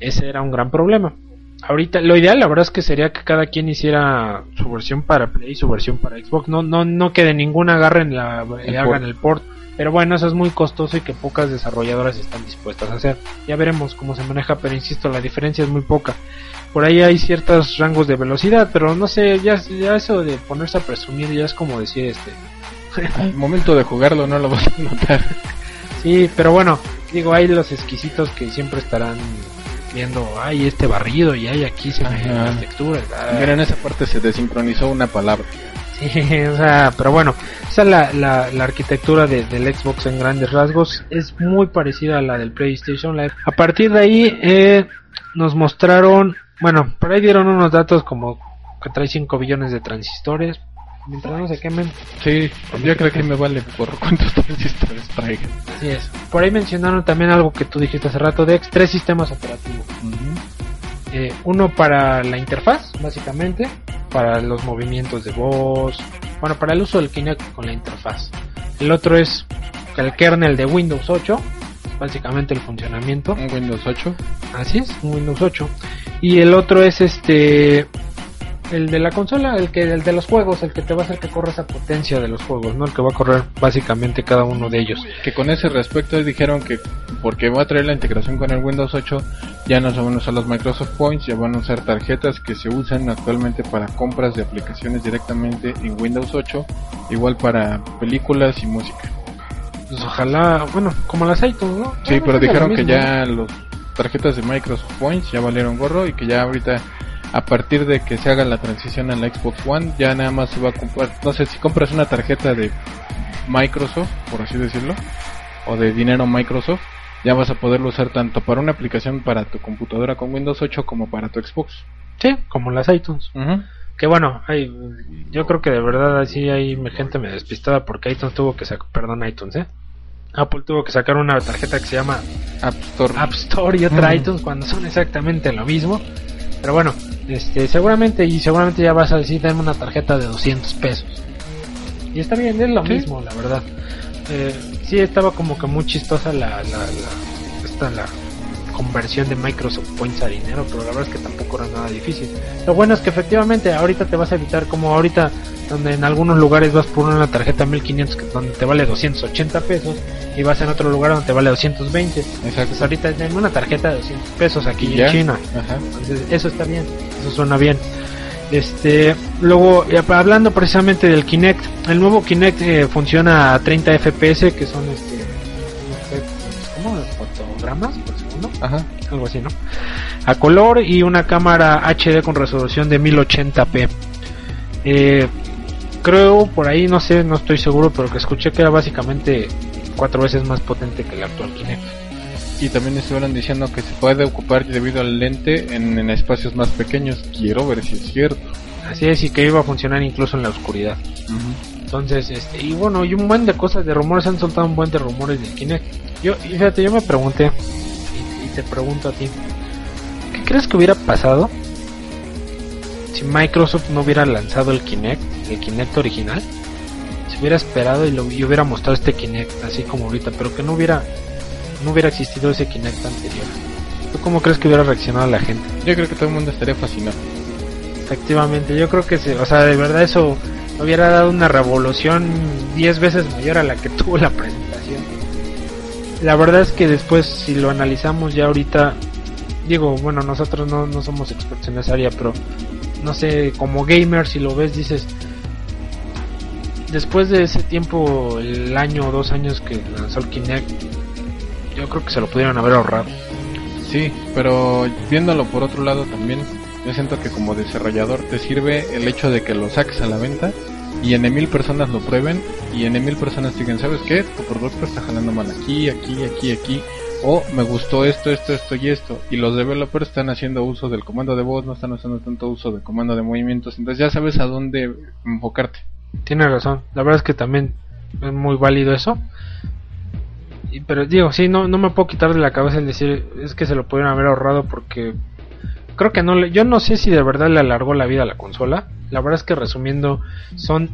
Ese era un gran problema. Ahorita lo ideal la verdad es que sería que cada quien hiciera su versión para Play y su versión para Xbox. No no no que de ninguna agarren la y hagan el port. Pero bueno, eso es muy costoso y que pocas desarrolladoras están dispuestas a hacer. Ya veremos cómo se maneja, pero insisto, la diferencia es muy poca. Por ahí hay ciertos rangos de velocidad, pero no sé, ya, ya eso de ponerse a presumir ya es como decir este. Al momento de jugarlo no lo vas a notar. Sí, pero bueno, digo, hay los exquisitos que siempre estarán viendo, ay, este barrido y hay aquí se me las texturas. ay". Mira, en esa parte se desincronizó una palabra. Sí, o sea, pero bueno, esa es la, la, la arquitectura de- del Xbox en grandes rasgos. Es muy parecida a la del PlayStation. La- a partir de ahí eh, nos mostraron, bueno, por ahí dieron unos datos como que trae 5 billones de transistores. Mientras no se quemen, Sí, yo creo que me vale por cuántos transistores traiga. así es. Por ahí mencionaron también algo que tú dijiste hace rato, Dex, tres sistemas operativos. Eh, uno para la interfaz, básicamente, para los movimientos de voz, bueno, para el uso del Kinect con la interfaz. El otro es el kernel de Windows 8, básicamente el funcionamiento. Un Windows 8. Así es, un Windows 8. Y el otro es este el de la consola, el que el de los juegos, el que te va a hacer que corra esa potencia de los juegos, ¿no? El que va a correr básicamente cada uno de ellos. Que con ese respecto dijeron que porque va a traer la integración con el Windows 8, ya no se van a usar los Microsoft Points, ya van a usar tarjetas que se usan actualmente para compras de aplicaciones directamente en Windows 8, igual para películas y música. Pues ojalá, bueno, como las iTunes, ¿no? Sí, pero dijeron que ya los tarjetas de Microsoft Points ya valieron gorro y que ya ahorita a partir de que se haga la transición a la Xbox One ya nada más se va a comprar, no sé si compras una tarjeta de Microsoft, por así decirlo, o de dinero Microsoft, ya vas a poderlo usar tanto para una aplicación para tu computadora con Windows 8 como para tu Xbox. Sí, como las iTunes. Que bueno, hay, yo creo que de verdad así hay gente me despistada porque iTunes tuvo que sacar, perdón iTunes, ¿eh? Apple tuvo que sacar una tarjeta que se llama App Store. App Store y otra Mm. iTunes cuando son exactamente lo mismo. Pero bueno, este, seguramente y seguramente ya vas a decir dame una tarjeta de 200 pesos. Y está bien, es lo Sí. mismo, la verdad. Eh, sí estaba como que muy chistosa la, la, la, esta, la conversión de Microsoft Points a dinero, pero la verdad es que tampoco era nada difícil. Lo bueno es que efectivamente ahorita te vas a evitar como ahorita donde en algunos lugares vas por una tarjeta 1500 que donde te vale 280 pesos y vas en otro lugar donde te vale 220. Entonces Exacto. ahorita tengo una tarjeta de 200 pesos aquí Ya. en China. Ajá. Entonces, eso está bien, eso suena bien. Este, luego, eh, hablando precisamente del Kinect, el nuevo Kinect eh, funciona a 30 FPS, que son este, ¿cómo? Fotogramas Ajá. algo así, ¿no? A color y una cámara HD con resolución de 1080p. Eh, creo por ahí, no sé, no estoy seguro, pero que escuché que era básicamente cuatro veces más potente que el actual Kinect. Y también estuvieron diciendo que se puede ocupar debido al lente en, en espacios más pequeños. Quiero ver si es cierto. Así es, y que iba a funcionar incluso en la oscuridad. Entonces, este, y bueno, y un buen de cosas de rumores, han soltado un buen de rumores de Kinect. Yo, y fíjate, yo me pregunté, te pregunto a ti, ¿qué crees que hubiera pasado si Microsoft no hubiera lanzado el Kinect, el Kinect original? Si hubiera esperado y, lo, y hubiera mostrado este Kinect así como ahorita, pero que no hubiera, no hubiera existido ese Kinect anterior. ¿Tú cómo crees que hubiera reaccionado la gente? Yo creo que todo el mundo estaría fascinado. Efectivamente, yo creo que se, o sea, de verdad eso hubiera dado una revolución 10 veces mayor a la que tuvo la presentación. La verdad es que después, si lo analizamos ya ahorita, digo, bueno, nosotros no, no somos expertos en esa área, pero no sé, como gamer, si lo ves, dices, después de ese tiempo, el año o dos años que lanzó el Kinect, yo creo que se lo pudieron haber ahorrado. Sí, pero viéndolo por otro lado también, yo siento que como desarrollador te sirve el hecho de que lo saques a la venta y en mil personas lo prueben y en mil personas digan, ¿sabes qué? Tu producto está jalando mal aquí, aquí, aquí, aquí. O me gustó esto, esto, esto y esto. Y los developers están haciendo uso del comando de voz, no están haciendo tanto uso del comando de movimientos. Entonces ya sabes a dónde enfocarte. Tienes razón, la verdad es que también es muy válido eso. Y, pero digo, sí, no, no me puedo quitar de la cabeza el decir, es que se lo pudieron haber ahorrado porque creo que no le, yo no sé si de verdad le alargó la vida a la consola. La verdad es que resumiendo, son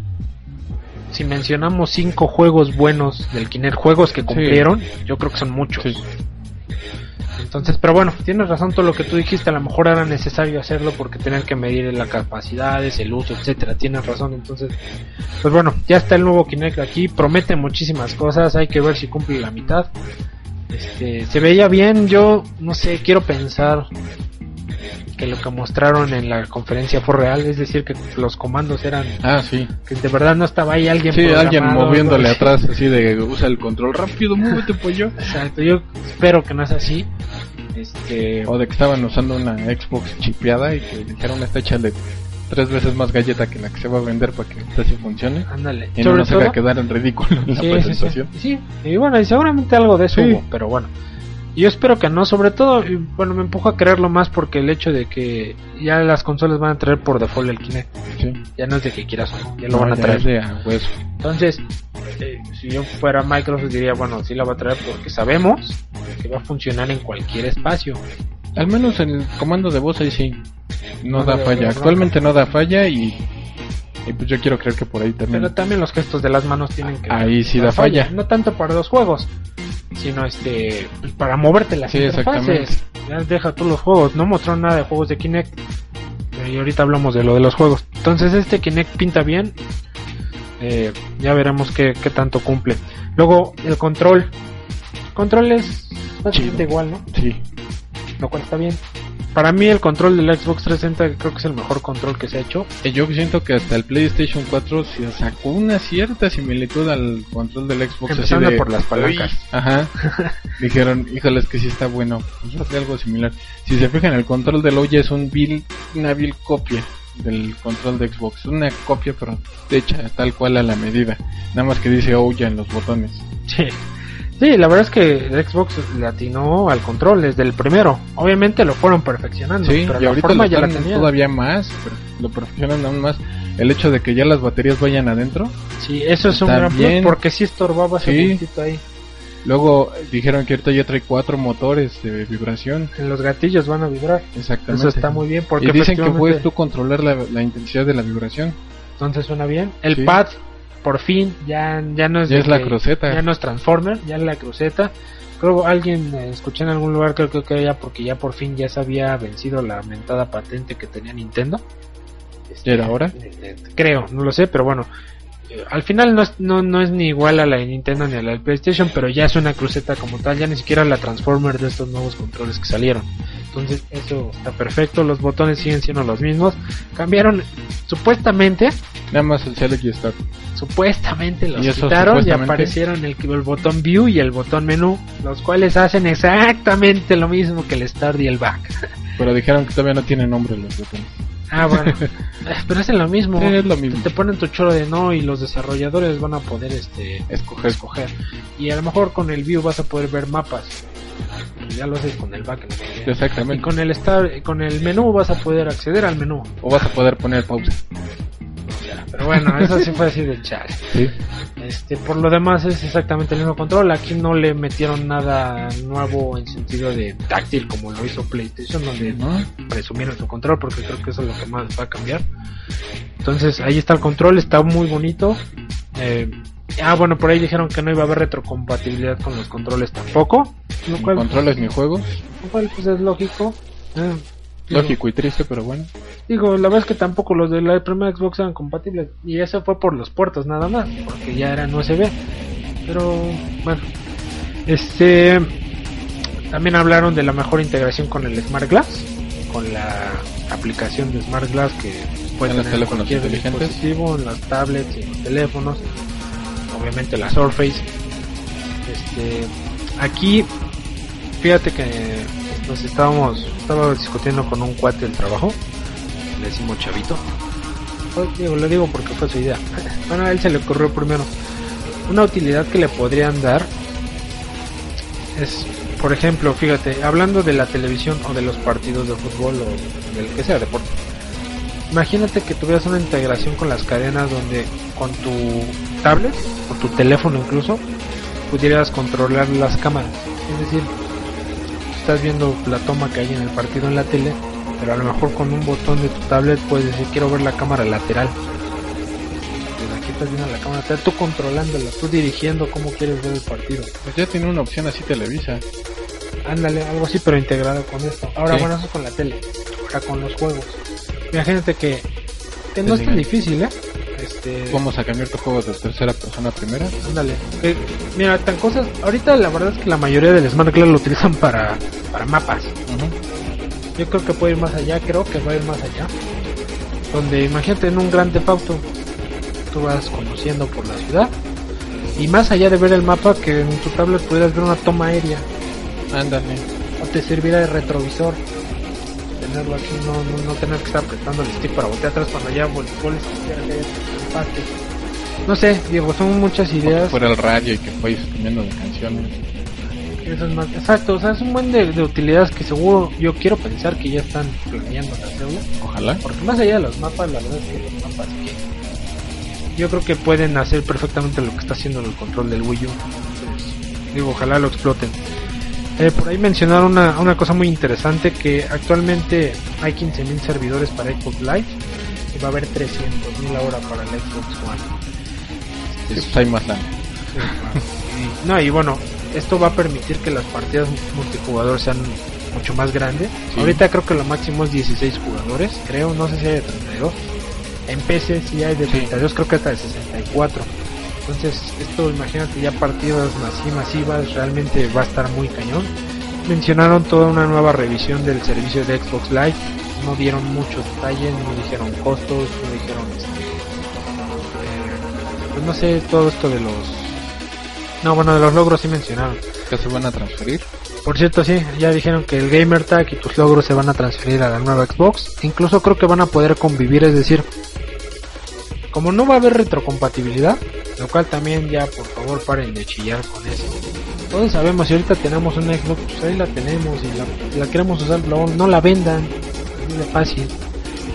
si mencionamos cinco juegos buenos del Kinect, juegos que cumplieron, yo creo que son muchos. Sí. Entonces, pero bueno, tienes razón todo lo que tú dijiste, a lo mejor era necesario hacerlo porque tener que medir las capacidades, el uso, etcétera. Tienes razón, entonces, pues bueno, ya está el nuevo Kinect aquí, promete muchísimas cosas, hay que ver si cumple la mitad. Este, se veía bien, yo no sé, quiero pensar que lo que mostraron en la conferencia fue real, es decir, que los comandos eran Ah, sí. que de verdad no estaba ahí alguien Sí, alguien moviéndole ¿no? atrás así de usa el control rápido, muévete pues yo. Exacto, yo espero que no es así. Este, O de que estaban usando una Xbox chipeada y que dijeron esta hecha de tres veces más galleta que la que se va a vender para que esta sí funcione. ándale. Y no nos haga quedar en ridículo en la Sí, presentación. sí. Sí, y bueno, y seguramente algo de eso hubo, pero bueno. Yo espero que no, sobre todo, y bueno, me empuja a creerlo más porque el hecho de que ya las consolas van a traer por default el Kinect, Sí. ya no es de que quieras ya lo No, van a traer. a hueso. Entonces, eh, si yo fuera Microsoft diría, bueno, sí la va a traer porque sabemos que va a funcionar en cualquier espacio. Al menos en el comando de voz ahí sí. No, No da falla. Actualmente no da falla y, y pues yo quiero creer que por ahí también. Pero también los gestos de las manos tienen que Ahí sí da falla. No tanto para los juegos, sino este pues, para moverte las Sí, interfaces. Ya deja tú los juegos, no mostró nada de juegos de Kinect. Eh, Y ahorita hablamos de lo de los juegos. Entonces este Kinect pinta bien. Eh, ya veremos qué, qué tanto cumple. Luego el control. El control es Chido. igual, ¿no? Sí. Lo cual está bien. Para mí el control del Xbox 360 creo que es el mejor control que se ha hecho. Eh, Yo siento que hasta el PlayStation 4 se sacó una cierta similitud al control del Xbox. Empezando de- por las palancas. Ajá. Dijeron, híjole, es que sí está bueno. Pues algo similar. Si se fijan, el control del OY es un vil, una vil copia del control de Xbox. Una copia, pero hecha tal cual a la medida. Nada más que dice OY en los botones. Sí. Sí, la verdad es que el Xbox le atinó al control desde el primero. Obviamente lo fueron perfeccionando, Sí, pero y la ahorita forma lo ya la están tenía. todavía más, lo perfeccionan aún más. El hecho de que ya las baterías vayan adentro. Sí, eso es un gran plus porque sí estorbaba ese Sí. ahí. Luego eh, dijeron que ahorita ya trae cuatro motores de vibración. Los gatillos van a vibrar. Exactamente. Eso está muy bien porque y dicen que puedes tú controlar la, la intensidad de la vibración. entonces suena bien. El Sí. pad por fin ya ya no es Ya es la que- cruceta. ya no es Transformer, ya es la cruceta. Creo alguien eh, escuché en algún lugar creo, creo que era porque ya por fin ya se había vencido la mentada patente que tenía Nintendo. Este, ¿Ya era hora? eh, eh, creo, no lo sé, pero bueno. Al final no es, no, no es ni igual a la de Nintendo ni a la del PlayStation, pero ya es una cruceta como tal, ya ni siquiera la Transformer de estos nuevos controles que salieron. Entonces eso está perfecto, los botones siguen siendo los mismos. Cambiaron, supuestamente, Nada más el Select y Start. supuestamente los Y quitaron y aparecieron el, el botón View y el botón Menú, los cuales hacen exactamente lo mismo que el Start y el Back. Pero dijeron que todavía no tienen nombre los botones. Ah, bueno, Eh, pero hacen lo mismo. Sí, es lo mismo. Te ponen tu choro de no y los desarrolladores van a poder este Escoger. escoger. Y a lo mejor con el View vas a poder ver mapas. Ya lo haces con el Back. ¿no? Y Exactamente. con el Start, con el menú vas a poder acceder al menú. O vas a poder poner pausa. Pero bueno, eso sí fue así de chat. Sí. Este, por lo demás es exactamente el mismo control. Aquí no le metieron nada nuevo en sentido de táctil como lo hizo PlayStation, donde ¿No? presumieron su control, porque creo que eso es lo que más va a cambiar. Entonces ahí está el control, está muy bonito. Eh, ah, bueno, por ahí dijeron que no iba a haber retrocompatibilidad con los controles tampoco, lo cual, controles ni juegos. lo cual, pues es lógico. Eh, digo, Lógico y triste, pero bueno. Digo, la verdad es que tampoco los de la primera Xbox eran compatibles. Y eso fue por los puertos nada más, porque ya eran USB. Pero bueno, este. También hablaron de la mejor integración con el Smart Glass, con la aplicación de Smart Glass que puede En los teléfonos inteligentes. dispositivo, en las tablets en los teléfonos. Obviamente la Surface. Este, aquí, fíjate que nos estábamos, estaba discutiendo con un cuate del trabajo, le decimos chavito. Pues, digo, le digo porque fue su idea. Bueno, a él se le ocurrió primero. Una utilidad que le podrían dar es, por ejemplo, fíjate, hablando de la televisión o de los partidos de fútbol o del que sea deporte. Imagínate que tuvieras una integración con las cadenas donde con tu tablet o tu teléfono incluso pudieras controlar las cámaras. Es decir, estás viendo la toma que hay en el partido en la tele, pero a lo mejor con un botón de tu tablet puedes decir quiero ver la cámara lateral. Desde aquí estás viendo la cámara, estás tú controlándola, tú dirigiendo cómo quieres ver el partido. Pues ya tiene una opción así Televisa. Ándale, algo así, pero integrado con esto. Ahora, Sí. bueno, eso es con la tele. Ahora con los juegos. Imagínate que, que no es tan difícil, ¿eh? Este, Vamos a cambiar tu juego de tercera persona a primera. ándale. Que, mira, tan cosas. Ahorita la verdad es que la mayoría del Smart Glass lo utilizan para, para mapas. Yo creo que puede ir más allá, creo que va a ir más allá. Donde imagínate en un gran Theft Auto, tú vas conduciendo por la ciudad y más allá de ver el mapa que en tu tablet pudieras ver una toma aérea Ándale. o te servirá de retrovisor. Tenerlo aquí, no, no, no tener que estar apretando el stick para voltear atrás cuando ya hay empate. No sé, Diego, son muchas ideas. Fuera el radio y que vayas cambiando de canciones. Eso es más, exacto, o sea, es un buen de, de utilidades que seguro yo quiero pensar que ya están planeando hacerlo. Ojalá. Porque más allá de los mapas, la verdad es que los mapas que yo creo que pueden hacer perfectamente lo que está haciendo el control del Wii U. Entonces, digo, ojalá lo exploten. Eh, por ahí mencionaron una, una cosa muy interesante que actualmente hay 15.000 servidores para Xbox Live y va a haber 300.000 ahora para el Xbox One. Pues hay más lana. Y- No, y bueno, esto va a permitir que las partidas multijugador sean mucho más grandes. Sí. Ahorita creo que lo máximo es 16 jugadores, creo, no sé si hay de 32. En PC sí hay de 32, creo que hasta de 64. Entonces, esto imagínate ya partidas así masivas, realmente va a estar muy cañón. Mencionaron toda una nueva revisión del servicio de Xbox Live, no dieron muchos detalles, no dijeron costos, no dijeron este, eh, pues no sé todo esto de los no bueno de los logros sí mencionaron Que se van a transferir. por cierto sí ya dijeron que el gamer tag y tus logros se van a transferir a la nueva Xbox incluso creo que van a poder convivir es decir como no va a haber retrocompatibilidad lo cual también ya por favor paren de chillar con eso todos sabemos si ahorita tenemos una Xbox pues ahí la tenemos y la, queremos usar no, no la vendan así de fácil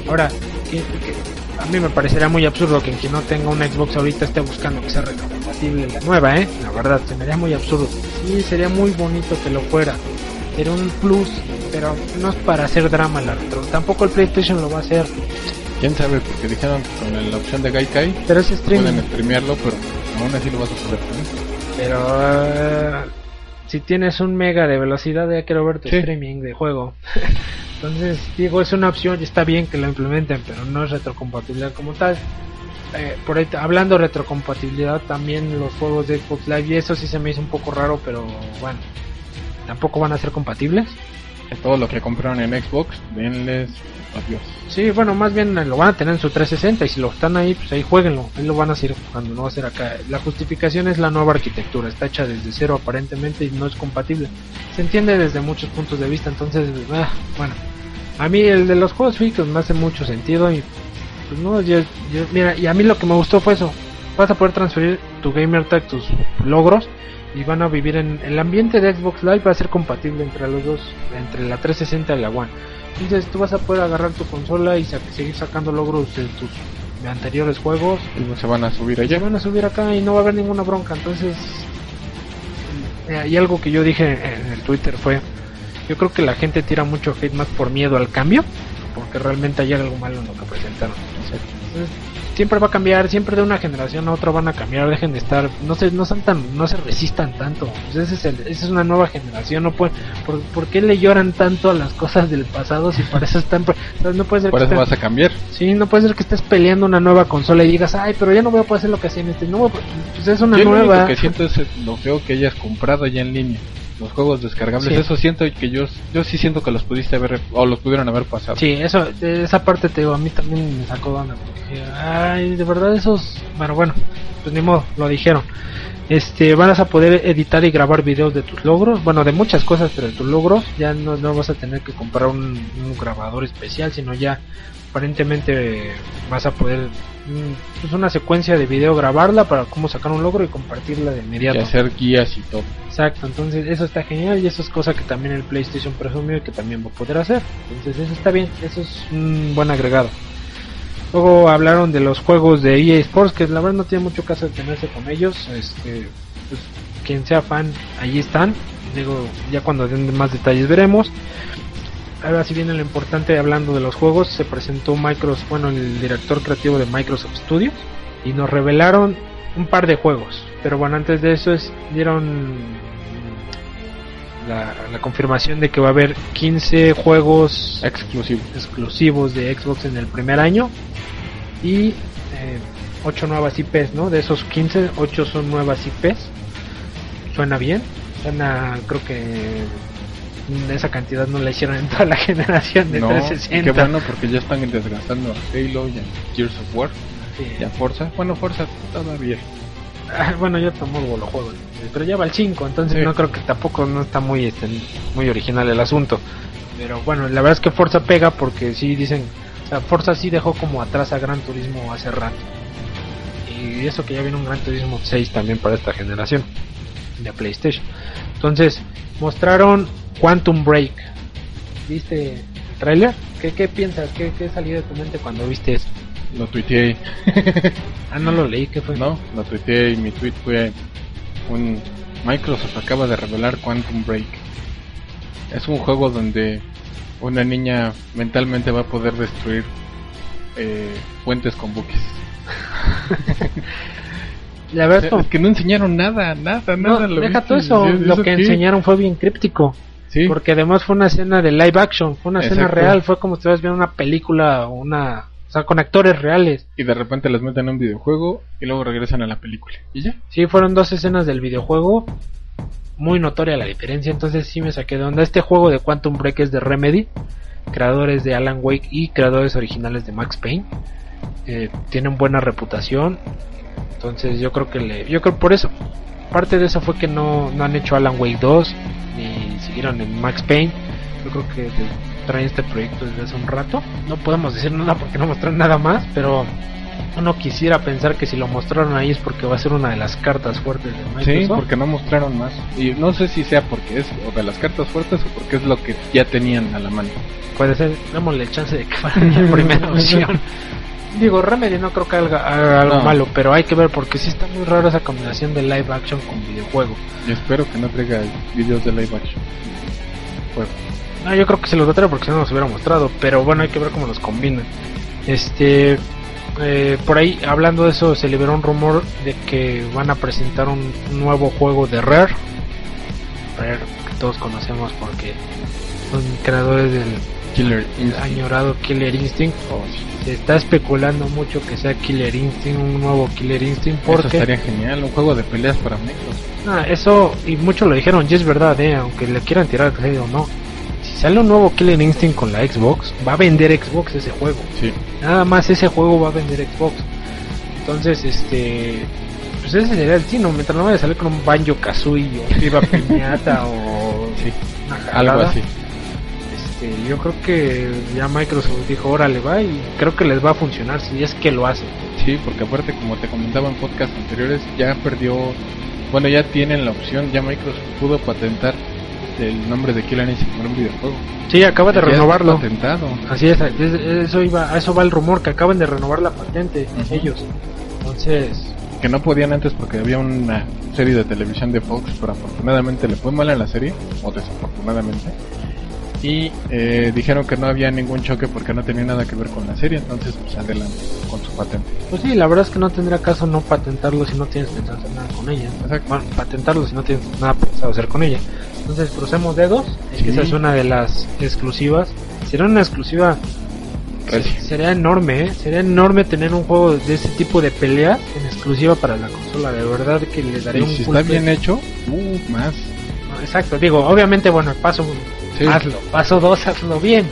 ahora que- a mí me parecería muy absurdo que quien no tenga una Xbox ahorita esté buscando que sea retrocompatible la nueva, ¿eh? La verdad, se me haría muy absurdo. Sí, sería muy bonito que lo fuera. Sería un plus, pero no es para hacer drama la retro. Tampoco el PlayStation lo va a hacer. Quién sabe, porque dijeron que con la opción de Gaikai Pero es pueden streamearlo, pero aún así lo vas a poder tener. Pero eh, si tienes un mega de velocidad, ya quiero ver tu Sí. streaming de juego. Entonces, digo, es una opción y está bien que lo implementen, pero no es retrocompatibilidad como tal. Eh, por ahí, hablando de retrocompatibilidad, también los juegos de Xbox Live, y eso sí se me hizo un poco raro, pero bueno, tampoco van a ser compatibles. Que todo lo que compraron en Xbox, denles adiós. Sí, bueno, más bien lo van a tener en su 360 y si lo están ahí, pues ahí jueguenlo, ahí lo van a seguir jugando, no va a ser acá. La justificación es la nueva arquitectura, está hecha desde cero aparentemente y no es compatible. Se entiende desde muchos puntos de vista, entonces, ah, bueno, a mí el de los juegos físicos me hace mucho sentido y pues no, yo, yo- mira, y a mí lo que me gustó fue eso, vas a poder transferir tu gamer tag, tus logros y van a vivir en el ambiente de Xbox Live va a ser compatible entre los dos, entre la 360 y la One. Entonces tú vas a poder agarrar tu consola y sa- seguir sacando logros de tus anteriores juegos. Y se van a subir Se allá. van a subir acá y no va a haber ninguna bronca. Entonces, eh, y algo que yo dije en el Twitter fue, yo creo que la gente tira mucho hate más por miedo al cambio, porque realmente hay algo malo en lo que presentaron. Entonces, siempre va a cambiar, siempre de una generación a otra van a cambiar, dejen de estar, no se, no sean tan, no se resistan tanto. Pues ese es el- esa es una nueva generación, no puede, ¿por, por qué le lloran tanto a las cosas del pasado si para eso están, ¿sabes? no puede ser Por que eso estén- vas a cambiar. Sí, no puede ser que estés peleando una nueva consola y digas, ay, pero ya no voy a poder hacer lo que hacía en este. Poder- pues es una Yo lo único nueva. que siento es lo feo que hayas comprado ya en línea. Los juegos descargables, Sí. eso siento que yo, yo sí siento que los pudiste haber, o los pudieron haber pasado. Sí, eso, esa parte te digo, a mí también me sacó de onda. porque ay, de verdad esos. Bueno, bueno, pues ni modo, lo dijeron. Este, vas a poder editar y grabar videos de tus logros, bueno, de muchas cosas, pero de tus logros, ya no, no vas a tener que comprar un, un grabador especial, sino ya aparentemente vas a poder, mm, pues una secuencia de video grabarla para cómo sacar un logro y compartirla de Y inmediato. hacer guías y todo. Exacto, entonces eso está genial y eso es cosa que también el PlayStation presumió y que también va a poder hacer. Entonces eso está bien, eso es un buen agregado. Luego hablaron de los juegos de EA Sports, que la verdad no tiene mucho caso detenerse con ellos. Este, pues, quien sea fan, allí están. Digo, ya cuando den más detalles veremos. Ahora si viene lo importante hablando de los juegos, se presentó Microsoft, bueno, el director creativo de Microsoft Studios y nos revelaron un par de juegos. Pero bueno, antes de eso es, dieron la, la confirmación de que va a haber 15 juegos Exclusivo. exclusivos de Xbox en el primer año y 8 nuevas IPs, ¿no? De esos 15, 8 son nuevas IPs. Suena bien, suena, creo que esa cantidad no la hicieron en toda la generación de No, 360. qué bueno porque ya están desgastando a Halo y a Gears of War Sí. y a Forza. Bueno, Forza todavía. Ah, bueno, yo tampoco lo juego, pero ya va el 5, entonces Sí. no creo que tampoco no está muy este, muy original el asunto. Pero bueno, la verdad es que Forza pega porque sí dicen, o sea, Forza sí dejó como atrás a Gran Turismo hace rato. Y eso que ya viene un Gran Turismo 6 también para esta generación de PlayStation. Entonces, mostraron Quantum Break. ¿Viste el trailer? ¿Qué, qué piensas? ¿Qué, ¿Qué salió de tu mente cuando viste eso? Lo tuiteé. Ah, no lo leí, ¿qué fue? no, lo tuiteé y mi tweet fue un Microsoft acaba de revelar Quantum Break. Es un juego donde una niña mentalmente va a poder destruir eh, puentes con buques. La verdad es como- que no enseñaron nada, nada, No, nada. ¿lo deja todo eso, ¿Y lo que qué? enseñaron fue bien críptico. Sí, Porque además fue una escena de live action, fue una escena Exacto. real, fue como si estuvieras viendo una película, una, o sea, con actores reales. y de repente les meten en un videojuego y luego regresan a la película. Y ya. Sí, fueron dos escenas del videojuego, muy notoria la diferencia, entonces sí me saqué de onda. Este juego de Quantum Break es de Remedy, creadores de Alan Wake y creadores originales de Max Payne. Eh, tienen buena reputación, entonces yo creo que le, yo creo por eso, parte de eso fue que no, no han hecho Alan Wake 2 ni siguieron en Max Payne. Yo creo que traen este proyecto desde hace un rato. No podemos decir nada porque no mostraron nada más, pero uno quisiera pensar que si lo mostraron ahí es porque va a ser una de las cartas fuertes de Microsoft. Sí, porque no mostraron más. Y no sé si sea porque es o de las cartas fuertes o porque es lo que ya tenían a la mano. Puede ser, démosle el chance de que fuera la primera opción. Digo, Remedy no creo que haga, haga algo No. malo, pero hay que ver porque sí está muy raro esa combinación de live action con videojuego. Y espero que no traiga videos de live action. Juego. No, yo creo que se los va a traer porque si no nos hubiera mostrado, pero bueno, hay que ver cómo los combinan. Este, eh, por ahí, hablando de eso, se liberó un rumor de que van a presentar un nuevo juego de Rare. Rare, que todos conocemos porque son creadores del Killer Instinct. añorado Killer Instinct. Oh, sí. Se está especulando mucho que sea Killer Instinct, un nuevo Killer Instinct, Eso porque estaría genial, un juego de peleas para Microsoft. Ah, eso, y muchos lo dijeron, y es verdad, eh, aunque le quieran tirar crédito o no. Si sale un nuevo Killer Instinct con la Xbox, va a vender Xbox ese juego. Sí. Nada más ese juego va a vender Xbox. Entonces, este. Pues ese sería el tino. Mientras no vaya a salir con un Banjo Kazooie o Viva Piñata o. Sí. Algo así. Este, yo creo que ya Microsoft dijo, órale, va. Y creo que les va a funcionar si es que lo hacen. Sí, porque aparte, como te comentaba en podcast anteriores, ya perdió. Bueno, ya tienen la opción, ya Microsoft pudo patentar el nombre de Killer Instinct en un videojuego. Sí, acaba de Ya renovarlo. patentado. Así es, es- eso iba, a eso va el rumor, que acaban de renovar la patente ellos. Entonces, Que no podían antes porque había una serie de televisión de Fox, pero afortunadamente le fue mal a la serie, o desafortunadamente. Y eh, dijeron que no había ningún choque porque no tenía nada que ver con la serie, entonces pues adelante con su patente. pues sí, la verdad es que no tendría caso no patentarlo si no tienes pensado hacer nada con ella. Exacto. Bueno, patentarlo si no tienes nada pensado hacer con ella. Entonces, crucemos dedos, es que Sí. esa es una de las exclusivas. Sería una exclusiva, sería enorme, ¿eh? Sería enorme tener un juego de ese tipo de peleas en exclusiva para la consola. De verdad que le daría Y un si está bien hecho, uh, más. Exacto, digo, obviamente, bueno, el paso Sí. hazlo, paso dos, hazlo bien,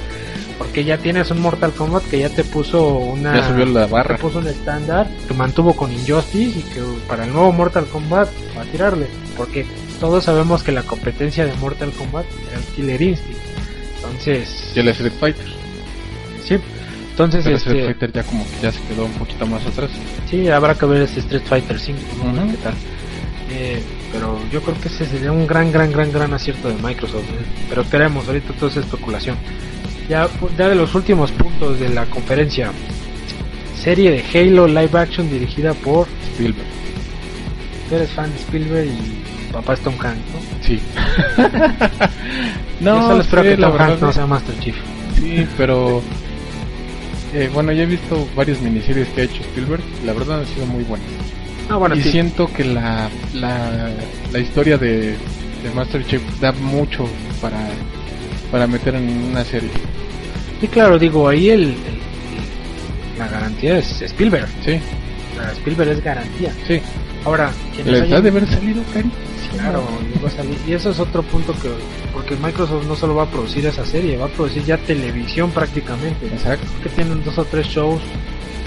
porque ya tienes un Mortal Kombat que ya te puso una, Ya subió la barra. te puso un estándar que mantuvo con Injustice y que para el nuevo Mortal Kombat va a tirarle, porque todos sabemos que la competencia de Mortal Kombat era el Killer Instinct, entonces, Y el Street Fighter. sí, entonces, Pero Street este, Fighter ya como que ya se quedó un poquito más atrás. sí, habrá que ver este Street Fighter 5, ¿no? Qué tal. Eh, pero yo creo que ese sería un gran, gran, gran, gran acierto de Microsoft. ¿eh? Pero esperemos, ahorita todo es especulación. Ya, ya de los últimos puntos de la conferencia. Serie de Halo live action dirigida por... Spielberg. Tú eres fan de Spielberg y papá es Tom Hanks, ¿no? Sí. Yo solo espero sí, que la Tom Hanks no sea Master Chief. Sí, pero Eh, bueno, ya he visto varias miniseries que ha hecho Spielberg. La verdad han sido muy buenas. Ah, bueno, y sí. siento que la, la, la historia de, de Masterchef da mucho para, para meter en una serie. Sí, claro, digo, ahí el, el- la garantía es Spielberg. Sí, sea, Spielberg es garantía. sí. Ahora, Les da hayan- de haber salido, Cari. Claro, y a salir- y eso es otro punto que porque Microsoft no solo va a producir esa serie, va a producir ya televisión prácticamente. Exacto. que tienen dos o tres shows.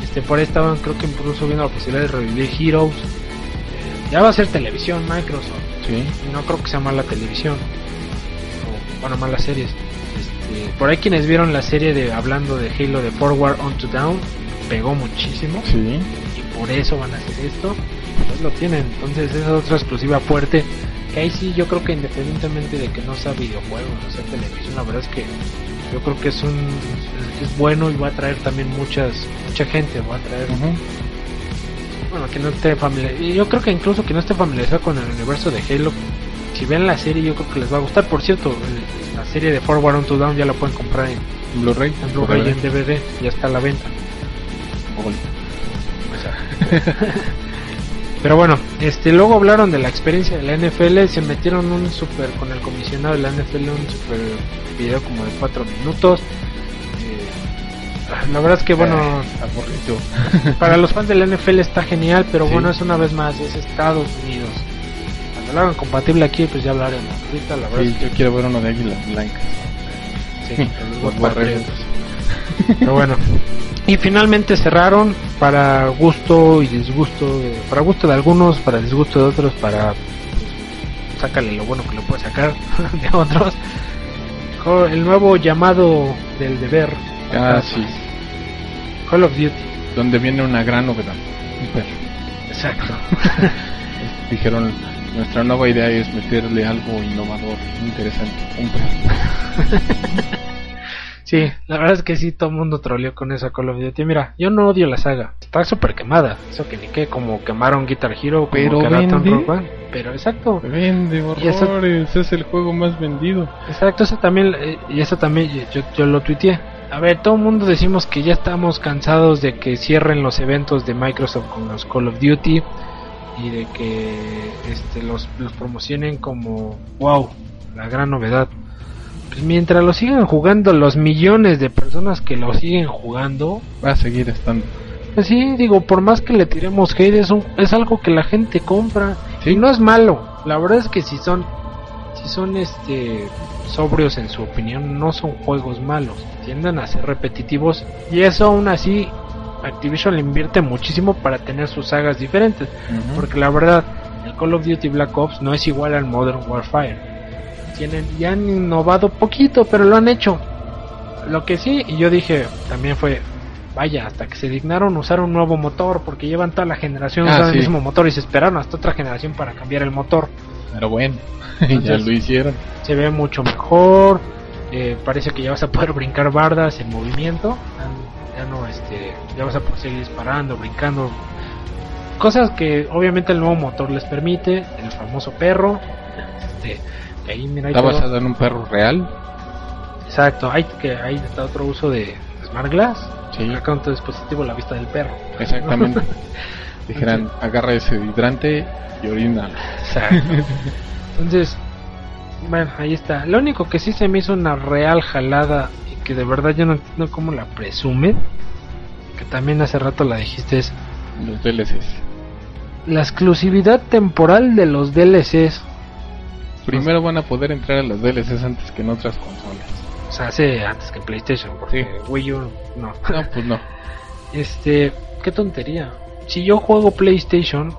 Este, por ahí estaban, creo que incluso viendo la posibilidad de revivir Heroes. Eh, ya va a ser televisión Microsoft. Sí. No creo que sea mala televisión. O, bueno, malas series. Este, por ahí quienes vieron la serie de hablando de Halo de Forward on to Down, pegó muchísimo. Sí. Y por eso van a hacer esto. Pues lo tienen. Entonces esa es otra exclusiva fuerte. Que ahí sí yo creo que independientemente de que no sea videojuego, no sea televisión, la verdad es que yo creo que es un es, bueno y va a traer también muchas mucha gente, va a traer bueno que no esté familiarizado yo creo que incluso que no esté familiarizado con el universo de Halo si ven la serie yo creo que les va a gustar. Por cierto el- la serie de Forward on to Down ya la pueden comprar en, Blu-ray. en Blu-ray en DVD ya está a la venta Pero bueno, este luego hablaron de la experiencia de la NFL, se metieron un super con el comisionado de la NFL un super video como de cuatro minutos. Eh, la verdad es que bueno, Aburrido. para los fans de la NFL está genial, pero Sí. bueno, es una vez más, es Estados Unidos. Cuando lo hagan compatible aquí, pues ya hablaremos. Ahorita la verdad Sí, yo quiero ver uno de águilas blancas. es que sí, los Los Patriots. borregos. Pero bueno. Y finalmente cerraron para gusto y disgusto, para gusto de algunos, para disgusto de otros, para pues, sácale lo bueno que lo puede sacar de otros. El nuevo llamado del deber, Ah, sí. Call of Duty. Donde viene una gran novedad. Exacto. Dijeron, nuestra nueva idea es meterle algo innovador, interesante. Un perro. Sí, la verdad es que sí, todo el mundo troleó con esa Call of Duty. Mira, yo no odio la saga, está súper quemada. Eso que ni que, como quemaron Guitar Hero, como Pero vende. Rock Band. Pero exacto, Vende Y eso- horrores, es el juego más vendido. Exacto, eso también, eh, y eso también yo, yo lo tuiteé. A ver, todo el mundo decimos que ya estamos cansados de que cierren los eventos de Microsoft con los Call of Duty y de que este, los, los promocionen como, wow, la gran novedad. Pues mientras lo sigan jugando los millones de personas que lo siguen jugando, Va a seguir estando. pues sí, digo, por más que le tiremos hate, es, un- es algo que la gente compra. Sí. Y no es malo. La verdad es que si son, si son este sobrios en su opinión, no son juegos malos. Tienden a ser repetitivos. Y eso aún así, Activision le invierte muchísimo para tener sus sagas diferentes. Porque la verdad, el Call of Duty Black Ops no es igual al Modern Warfare. Tienen, ya han innovado poquito, pero lo han hecho. Lo que sí, y yo dije, también fue, vaya, hasta que se dignaron usar un nuevo motor, porque llevan toda la generación Ah, usando sí. el mismo motor y se esperaron hasta otra generación para cambiar el motor. Pero bueno, ya lo hicieron. Se ve mucho mejor, eh, parece que ya vas a poder brincar bardas en movimiento, ya, no, este, ya vas a poder seguir disparando, brincando. Cosas que obviamente el nuevo motor les permite, el famoso perro, este, ahí mira ahí Está basado en un perro real. Exacto, hay que ahí está otro uso de Smart Glass. Sí. Acá en tu dispositivo la vista del perro. Exactamente. Dijeran, agarra ese hidrante y orina. Exacto. Entonces, bueno, ahí está. Lo único que sí se me hizo una real jalada y que de verdad yo no entiendo cómo la presume, que también hace rato la dijiste, es Los DLCs. la exclusividad temporal de los DLCs. Primero van a poder entrar a los DLCs antes que en otras consolas. O sea, hace antes que PlayStation, porque Wii U no. No, pues no. Este, qué tontería. Si yo juego PlayStation,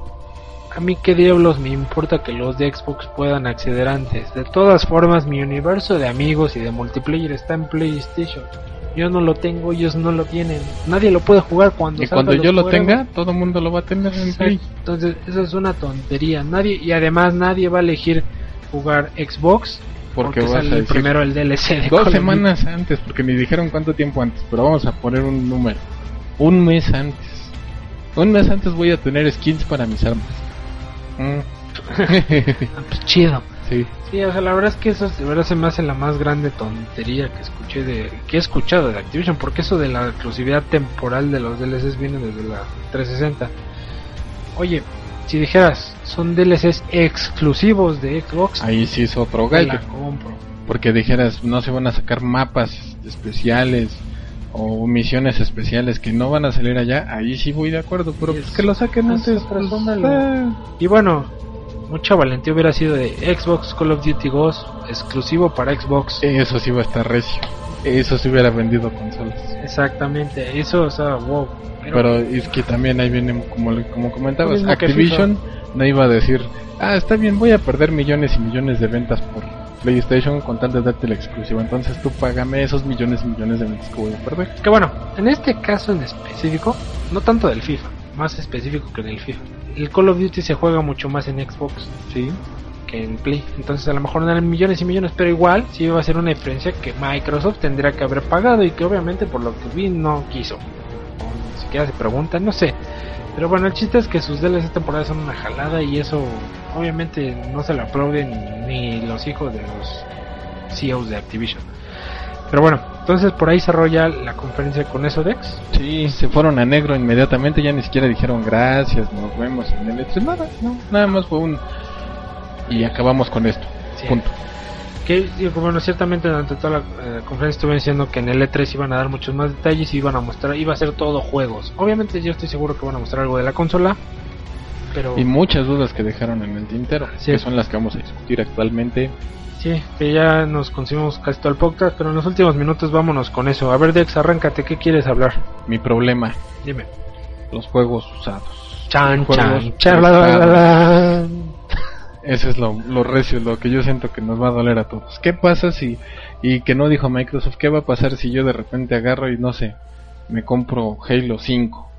a mí qué diablos me importa que los de Xbox puedan acceder antes. De todas formas, mi universo de amigos y de multiplayer está en PlayStation. Yo no lo tengo, ellos no lo tienen. Nadie lo puede jugar cuando Y cuando yo lo tenga, todo el mundo lo va a tener en Play. Entonces, eso es una tontería. Nadie y además nadie va a elegir jugar Xbox Porque, porque, sale primero el DLC de dos semanas antes, porque ni dijeron cuánto tiempo antes, pero vamos a poner un número. Un mes antes. Un mes antes voy a tener skins para mis armas. Mm. Ah, pues chido. Sí. Sí, o sea, la verdad es que eso de verdad se me hace la más grande tontería que escuché de que he escuchado de Activision, porque eso de la exclusividad temporal de los DLCs viene desde la 360. Oye, si dijeras, son DLCs exclusivos de Xbox, Ahí sí es otro gallo. la compro. Porque dijeras, no se van a sacar mapas especiales o misiones especiales que no van a salir allá, ahí sí voy de acuerdo, pero pues es- que lo saquen es antes. pues, eh. Y bueno, mucha valentía hubiera sido de Xbox Call of Duty Ghost exclusivo para Xbox. Eso sí va a estar recio. Eso sí hubiera vendido consolas. Exactamente, eso, o sea, wow. Pero, es que también ahí viene, como, como comentabas, Activision no iba a decir, ah, está bien, voy a perder millones y millones de ventas por PlayStation con tal de darte la exclusiva. Entonces tú págame esos millones y millones de ventas que voy a perder. que bueno, en este caso en específico, no tanto del FIFA, más específico que del FIFA. El Call of Duty se juega mucho más en Xbox Sí. que en Play. Entonces a lo mejor no eran millones y millones, pero igual sí iba a ser una diferencia que Microsoft tendría que haber pagado y que obviamente por lo que vi no quiso. Siquiera se pregunta, no sé. Pero bueno, el chiste es que sus DLC temporadas son una jalada y eso obviamente no se lo aplauden ni los hijos de los CEOs de Activision. Pero bueno, entonces por ahí cerró ya la conferencia con eso Dex. Sí, se fueron a negro inmediatamente, ya ni siquiera dijeron gracias, nos vemos en el E3, nada, no, nada más fue un... Y acabamos con esto, Sí. punto. Que bueno, ciertamente durante toda la eh, conferencia estuve diciendo que en el E3 iban a dar muchos más detalles y iban a mostrar, iba a ser todo juegos. Obviamente yo estoy seguro que van a mostrar algo de la consola, pero Y muchas dudas que dejaron en el tintero, Sí. que son las que vamos a discutir actualmente. sí, que ya nos consumimos casi todo el podcast, pero en los últimos minutos vámonos con eso. A ver Dex, arráncate, ¿qué quieres hablar? Mi problema, Dime. los juegos usados. Chan, chan, chan, la, la, la, Ese es lo, lo recio, lo que yo siento que nos va a doler a todos. ¿Qué pasa si, y que no dijo Microsoft, qué va a pasar si yo de repente agarro y no sé, me compro Halo 5?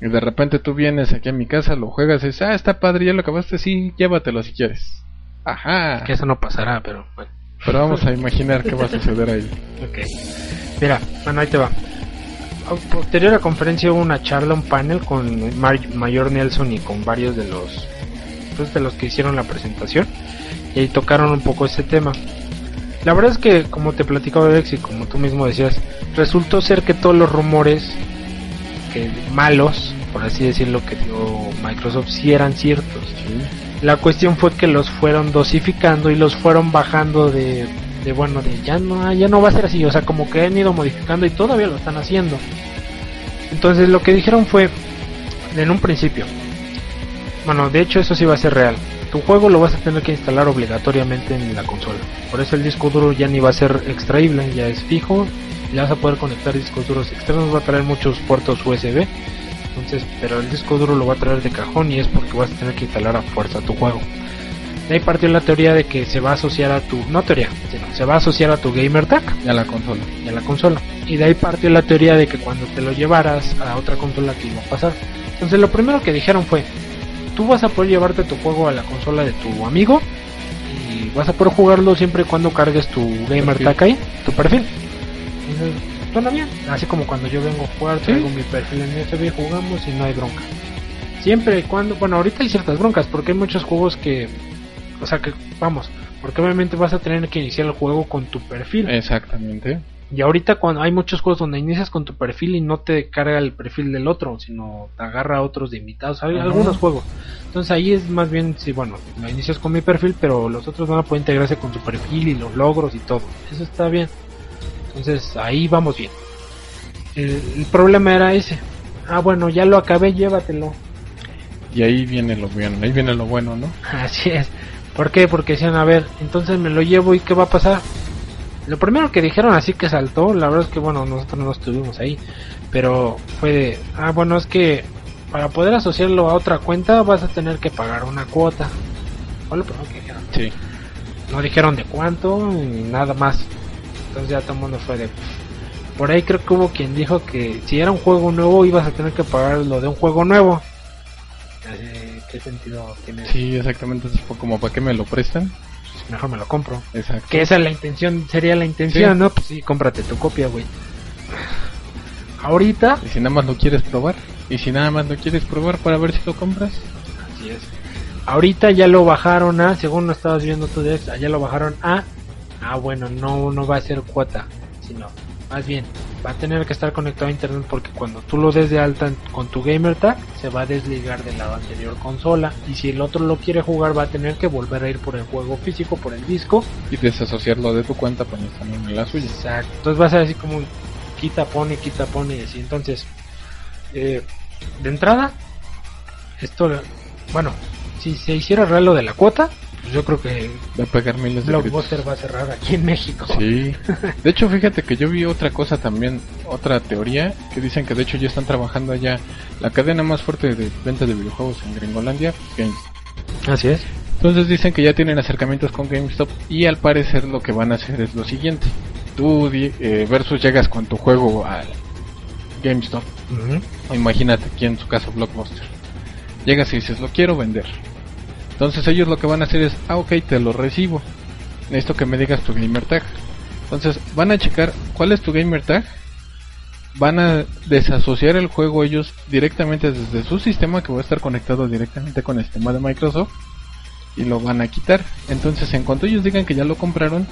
Y de repente tú vienes aquí a mi casa, lo juegas y dices, ah, está padre, ya lo acabaste, sí, llévatelo si quieres. Ajá. Que eso no pasará, pero bueno. Pero vamos a imaginar qué va a suceder ahí. Ok. Mira, bueno, ahí te va. Posterior a la conferencia hubo una charla, un panel con Mayor Nelson y con varios de los de los que hicieron la presentación y ahí tocaron un poco ese tema. La verdad es que, como te platicaba Alex y como tú mismo decías, resultó ser que todos los rumores que malos, por así decirlo, que dio Microsoft sí eran ciertos. La cuestión fue que los fueron dosificando y los fueron bajando de, de bueno, de ya no, ya no va a ser así, o sea, como que han ido modificando y todavía lo están haciendo. Entonces lo que dijeron fue, en un principio, bueno, de hecho eso sí va a ser real. Tu juego lo vas a tener que instalar obligatoriamente en la consola. Por eso el disco duro ya ni va a ser extraíble, ya es fijo. Ya vas a poder conectar discos duros externos, va a traer muchos puertos USB. Entonces, pero el disco duro lo va a traer de cajón y es porque vas a tener que instalar a fuerza tu juego. De ahí partió la teoría de que se va a asociar a tu, no teoría, sino se va a asociar a tu gamer tag Ya la consola. y a la consola. Y de ahí partió la teoría de que cuando te lo llevaras a otra consola que iba a pasar. Entonces lo primero que dijeron fue, tú vas a poder llevarte tu juego a la consola de tu amigo y vas a poder jugarlo siempre y cuando cargues tu gamer tag ahí, tu perfil. Entonces, suena bien. Así como cuando yo vengo a jugar, traigo mi perfil en USB, jugamos y no hay bronca. Siempre y cuando, bueno, ahorita hay ciertas broncas porque hay muchos juegos que, o sea que, vamos, porque obviamente vas a tener que iniciar el juego con tu perfil. Exactamente. Y ahorita cuando hay muchos juegos donde inicias con tu perfil y no te carga el perfil del otro, sino te agarra a otros de invitados, hay algunos juegos. Entonces ahí es más bien, sí, bueno, lo inicias con mi perfil, pero los otros van a poder integrarse con su perfil y los logros y todo. Eso está bien. Entonces ahí vamos bien. El, el problema era ese. Ah, bueno, ya lo acabé, llévatelo. Y ahí viene lo bueno, ahí viene lo bueno, ¿no? Así es. ¿Por qué? Porque decían, a ver, entonces me lo llevo y ¿qué va a pasar? Lo primero que dijeron así que saltó, la verdad es que bueno, nosotros no estuvimos ahí, pero fue de, ah, bueno, es que para poder asociarlo a otra cuenta vas a tener que pagar una cuota. Fue lo primero que dijeron. Sí. No dijeron de cuánto ni nada más. Entonces ya todo el mundo fue de... Por ahí creo que hubo quien dijo que si era un juego nuevo ibas a tener que pagar lo de un juego nuevo. Eh, ¿Qué sentido tiene? Sí, exactamente. Fue como para qué me lo prestan. Mejor me lo compro. Exacto. Que esa es la intención, sería la intención, Sí. ¿no? Pues sí, cómprate tu copia, güey. Ahorita, Y si nada más lo quieres probar. Y si nada más lo quieres probar para ver si lo compras. así es. Ahorita ya lo bajaron a, según lo estabas viendo tú de ya lo bajaron a, ah bueno, no, no va a ser cuota, sino más bien va a tener que estar conectado a internet porque cuando tú lo des de alta con tu gamer tag se va a desligar de la anterior consola y si el otro lo quiere jugar va a tener que volver a ir por el juego físico, por el disco Y desasociarlo de tu cuenta para instalar en la suya. Exacto. Entonces va a ser así como un quita, pone, quita, pone y así. Entonces, eh, de entrada, esto, bueno, si se hiciera real lo de la cuota, pues yo creo que Va a pegar miles de gritos. Blockbuster va a cerrar aquí en México. Sí. De hecho, fíjate que yo vi otra cosa también, otra teoría, que dicen que de hecho ya están trabajando allá la cadena más fuerte de venta de videojuegos en Gringolandia, GameStop. Así es. Entonces dicen que ya tienen acercamientos con GameStop y al parecer lo que van a hacer es lo siguiente. Tú eh, versus llegas con tu juego al GameStop, o imagínate aquí en su caso Blockbuster. Llegas y dices, lo quiero vender. Entonces ellos lo que van a hacer es, ah ok, te lo recibo. Necesito que me digas tu gamer tag. Entonces van a checar cuál es tu gamer tag. Van a desasociar el juego ellos directamente desde su sistema que va a estar conectado directamente con el sistema de Microsoft y lo van a quitar. Entonces, en cuanto ellos digan que ya lo compraron,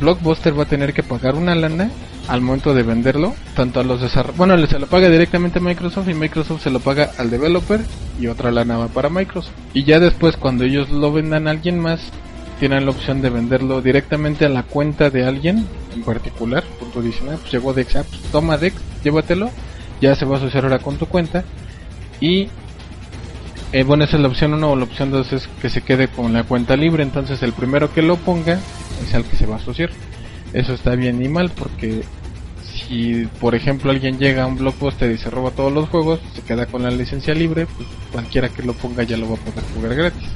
Blockbuster va a tener que pagar una lana al momento de venderlo, tanto a los desarrolladores, bueno, se lo paga directamente a Microsoft y Microsoft se lo paga al developer y otra lana va para Microsoft. Y ya después cuando ellos lo vendan a alguien más, tienen la opción de venderlo directamente a la cuenta de alguien en particular. Punto adicional, pues llegó Dex, ah, pues toma Dex, llévatelo, ya se va a asociar ahora con tu cuenta y eh, bueno, esa es la opción 1 o la opción 2 es que se quede con la cuenta libre. Entonces, el primero que lo ponga es al que se va a asociar. Eso está bien y mal porque si, por ejemplo, alguien llega a un blockbuster y se roba todos los juegos, se queda con la licencia libre, pues cualquiera que lo ponga ya lo va a poder jugar gratis.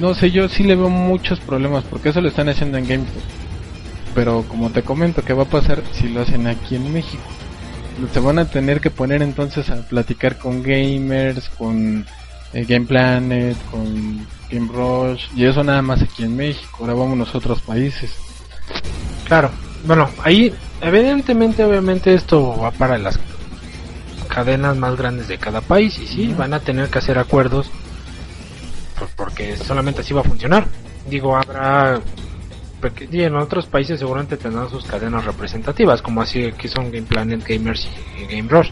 No sé, yo sí le veo muchos problemas porque eso lo están haciendo en GameStop. Pero como te comento, ¿qué va a pasar si lo hacen aquí en México? Se van a tener que poner entonces a platicar con gamers, con eh, Game Planet, con Game Rush, y eso nada más aquí en México, ahora vámonos a otros países. Claro. Bueno, ahí, evidentemente, obviamente esto va para las cadenas más grandes de cada país y sí, van a tener que hacer acuerdos pues porque solamente así va a funcionar. Digo, habrá y en otros países seguramente tendrán sus cadenas representativas, como así aquí son Game Planet, Gamers y Game Rush.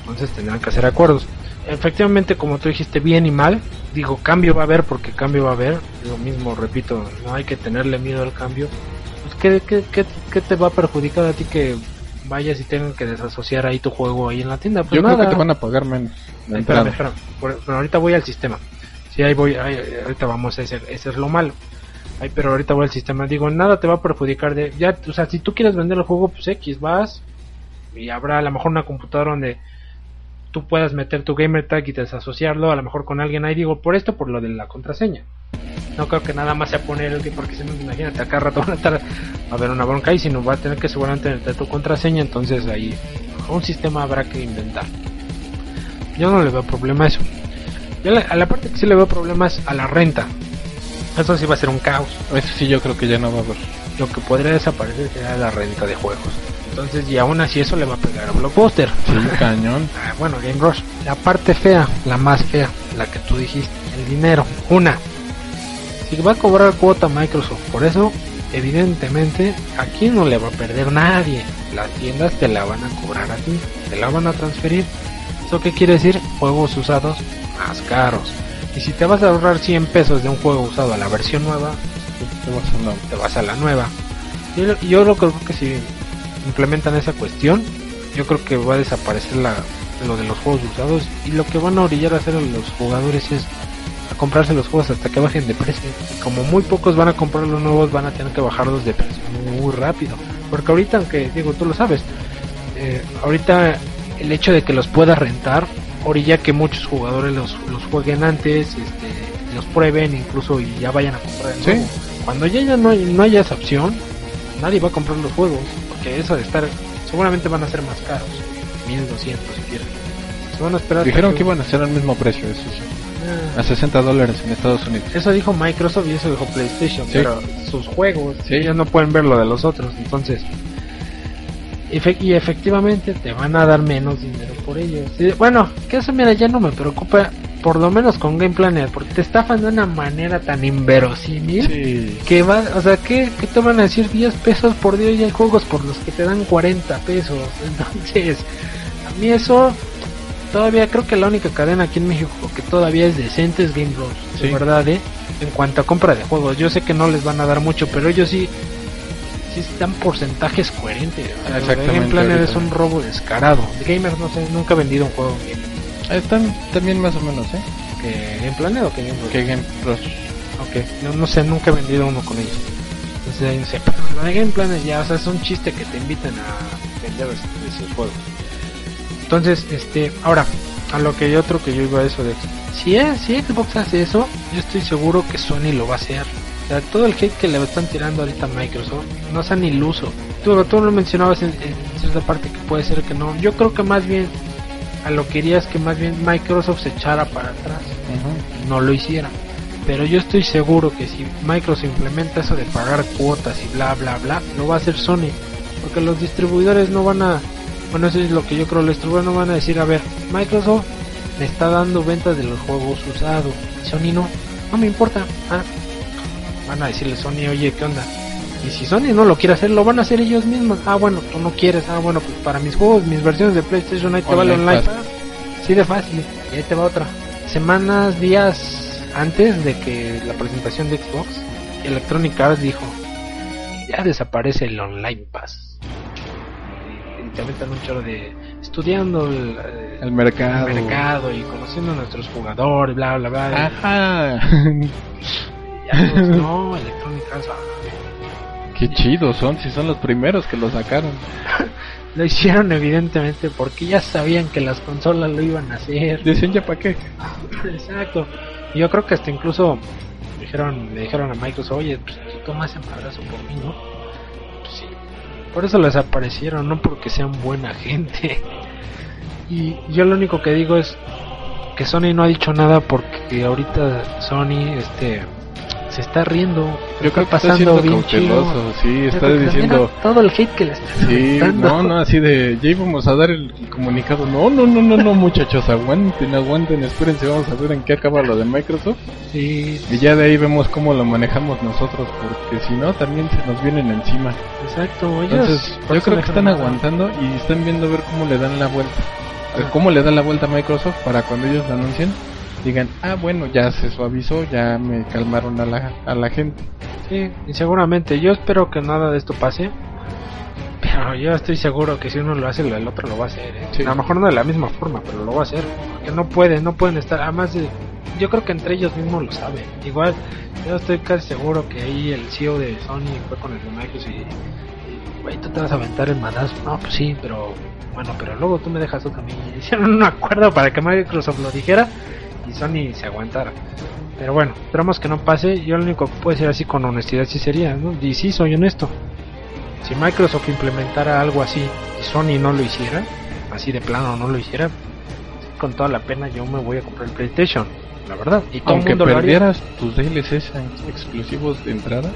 Entonces tendrán que hacer acuerdos. Efectivamente, como tú dijiste, bien y mal, digo, cambio va a haber porque cambio va a haber. Lo mismo, repito, no hay que tenerle miedo al cambio. Pues, ¿qué, qué, qué, qué te va a perjudicar a ti que vayas y tengan que desasociar ahí tu juego ahí en la tienda? Pues Yo nada. creo que te van a pagar menos. Ay, espérame, espérame. Por- pero ahorita voy al sistema. Sí, ahí voy, ahí- ahorita vamos a ese, ese es lo malo. Ay, pero ahorita voy al sistema. Digo, nada te va a perjudicar de, ya, o sea, si tú quieres vender el juego, pues X, vas y habrá a lo mejor una computadora donde tú puedas meter tu gamer tag y desasociarlo a lo mejor con alguien ahí. Digo, por esto, por lo de la contraseña. No creo que nada más sea poner el que, porque si no, imagínate, acá rato van a estar a ver una bronca ahí, sino va a tener que seguramente meter tu contraseña, entonces ahí un sistema habrá que inventar. Yo no le veo problema a eso. A la parte que sí le veo problemas a la renta. Eso sí va a ser un caos. Eso sí yo creo que ya no va a haber. Lo que podría desaparecer sería la renta de juegos. Entonces, y aún así eso le va a pegar a Blockbuster. Sí, cañón. Ah, bueno, Game Rush. La parte fea, la más fea, la que tú dijiste, el dinero. Una, si va a cobrar cuota Microsoft, por eso, evidentemente, aquí no le va a perder nadie. Las tiendas te la van a cobrar a ti, te la van a transferir. ¿Eso qué quiere decir? Juegos usados más caros. Y si te vas a ahorrar 100 pesos de un juego usado a la versión nueva, Te vas a andar. te vas a la nueva. Y lo- yo lo creo que si implementan esa cuestión, yo creo que va a desaparecer la, lo de los juegos usados y lo que van a orillar a hacer a los jugadores es a comprarse los juegos hasta que bajen de precio. Como muy pocos van a comprar los nuevos, van a tener que bajarlos de precio muy rápido. Porque ahorita, aunque digo, tú lo sabes, eh, ahorita el hecho de que los puedas rentar orilla que muchos jugadores los, los jueguen antes, este, los prueben incluso y ya vayan a comprar el Sí. Cuando ya, ya no, hay- no haya esa opción, nadie va a comprar los juegos, porque eso de estar, seguramente van a ser más caros, 1200 si quieren. Se van a esperar Dijeron que iban a ser al mismo precio, eso sí. Ah, A 60 dólares en Estados Unidos. eso dijo Microsoft y eso dijo PlayStation, Sí. pero sus juegos, Sí. ellos no pueden ver lo de los otros, entonces... Y efectivamente te van a dar menos dinero por ellos. Bueno, que eso mira, ya no me preocupa por lo menos con Game Planner, porque te estafan de una manera tan inverosímil Sí. que va, o sea, ¿qué, qué te van a decir 10 pesos por día y hay juegos por los que te dan 40 pesos? Entonces, a mí eso todavía creo que la única cadena aquí en México que todavía es decente es Game Bros, de Sí. verdad, ¿eh? En cuanto a compra de juegos, yo sé que no les van a dar mucho, pero ellos sí dan porcentajes coherentes. O sea, Game es un robo descarado. De Gamers no sé, nunca he vendido un juego en Game- Están también más o menos, ¿eh? que Game Planner o que Game Bros. Que Game Plus. Ok, no, no sé, nunca he vendido uno con ellos. Entonces ahí no sé, pero de Game Planet ya, o sea, es un chiste que te invitan a vender ese, ese juego. Entonces, este, ahora, a lo que hay otro que yo digo a eso de si, es, si Xbox hace eso, yo estoy seguro que Sony lo va a hacer. O sea, todo el hate que le están tirando ahorita a Microsoft no sean iluso. Tú, tú lo mencionabas en, en cierta parte que puede ser que no. Yo creo que más bien a lo que iría es que más bien Microsoft se echara para atrás no lo hiciera. Pero yo estoy seguro que si Microsoft implementa eso de pagar cuotas y bla bla bla, lo va a hacer Sony. Porque los distribuidores no van a, bueno eso es lo que yo creo, los distribuidores no van a decir, a ver, Microsoft me está dando ventas de los juegos usados. Sony no, no me importa. Ah, van a decirle Sony, oye, ¿qué onda? Y si Sony no lo quiere hacer, lo van a hacer ellos mismos. Ah, bueno, tú no quieres. Ah, bueno, pues para mis juegos, mis versiones de PlayStation, ahí te va el Online online. Pass. Pass. Sí, de fácil. Y ahí te va otra. Semanas, días antes de que la presentación de Xbox, Electronic Arts dijo, ya desaparece el Online Pass. Y, te aventan un chorro de estudiando el, eh, El mercado. el mercado y conociendo a nuestros jugadores, bla, bla, bla. Ajá. No, Electronic Arts, ah, Qué chidos son, si son los primeros que lo sacaron. Lo hicieron evidentemente porque ya sabían que las consolas lo iban a hacer. Dicen ya para qué. Exacto. Yo creo que hasta incluso dijeron, le dijeron a Microsoft, oye, pues tú tomas ese abrazo por mí, ¿no? Pues sí. Por eso les aparecieron, no porque sean buena gente. Y yo lo único que digo es que Sony no ha dicho nada porque ahorita Sony este se está riendo. Yo creo que está pasando bien cauteloso, chido. sí, está diciendo... todo el hate que le están Sí, no, no, así de, ya íbamos a dar el comunicado. No, no, no, no, no, muchachos, aguanten, aguanten, espérense, vamos a ver en qué acaba lo de Microsoft. Sí, Y ya de ahí vemos cómo lo manejamos nosotros, porque si no, también se nos vienen encima. exacto. Ellos, Entonces, yo creo que están aguantando y están viendo ver cómo le dan la vuelta. Eh, Cómo le dan la vuelta a Microsoft para cuando ellos lo anuncien, digan, ah, bueno, ya se suavizó, ya me calmaron a la, a la gente. Sí, y seguramente. Yo espero que nada de esto pase. Pero yo estoy seguro que si uno lo hace, el otro lo va a hacer. ¿eh? Sí. A lo mejor no de la misma forma, pero lo va a hacer. Porque no pueden, no pueden estar. Además, de- yo creo que entre ellos mismos lo saben. Igual, yo estoy casi seguro que ahí el CEO de Sony fue con el de Microsoft y. Güey, tú te vas a aventar el madazo. No, pues sí, pero. Bueno, pero luego tú me dejas. Y Hicieron un acuerdo para que Microsoft lo dijera y Sony se aguantara. Pero bueno, esperamos que no pase. Yo lo único que puedo decir así con honestidad sí sería, ¿no? Y sí, soy honesto. Si Microsoft implementara algo así y Sony no lo hiciera, así de plano no lo hiciera, con toda la pena yo me voy a comprar el PlayStation, la verdad. Y todo el Aunque mundo perdieras tus DLCs exclusivos de entrada,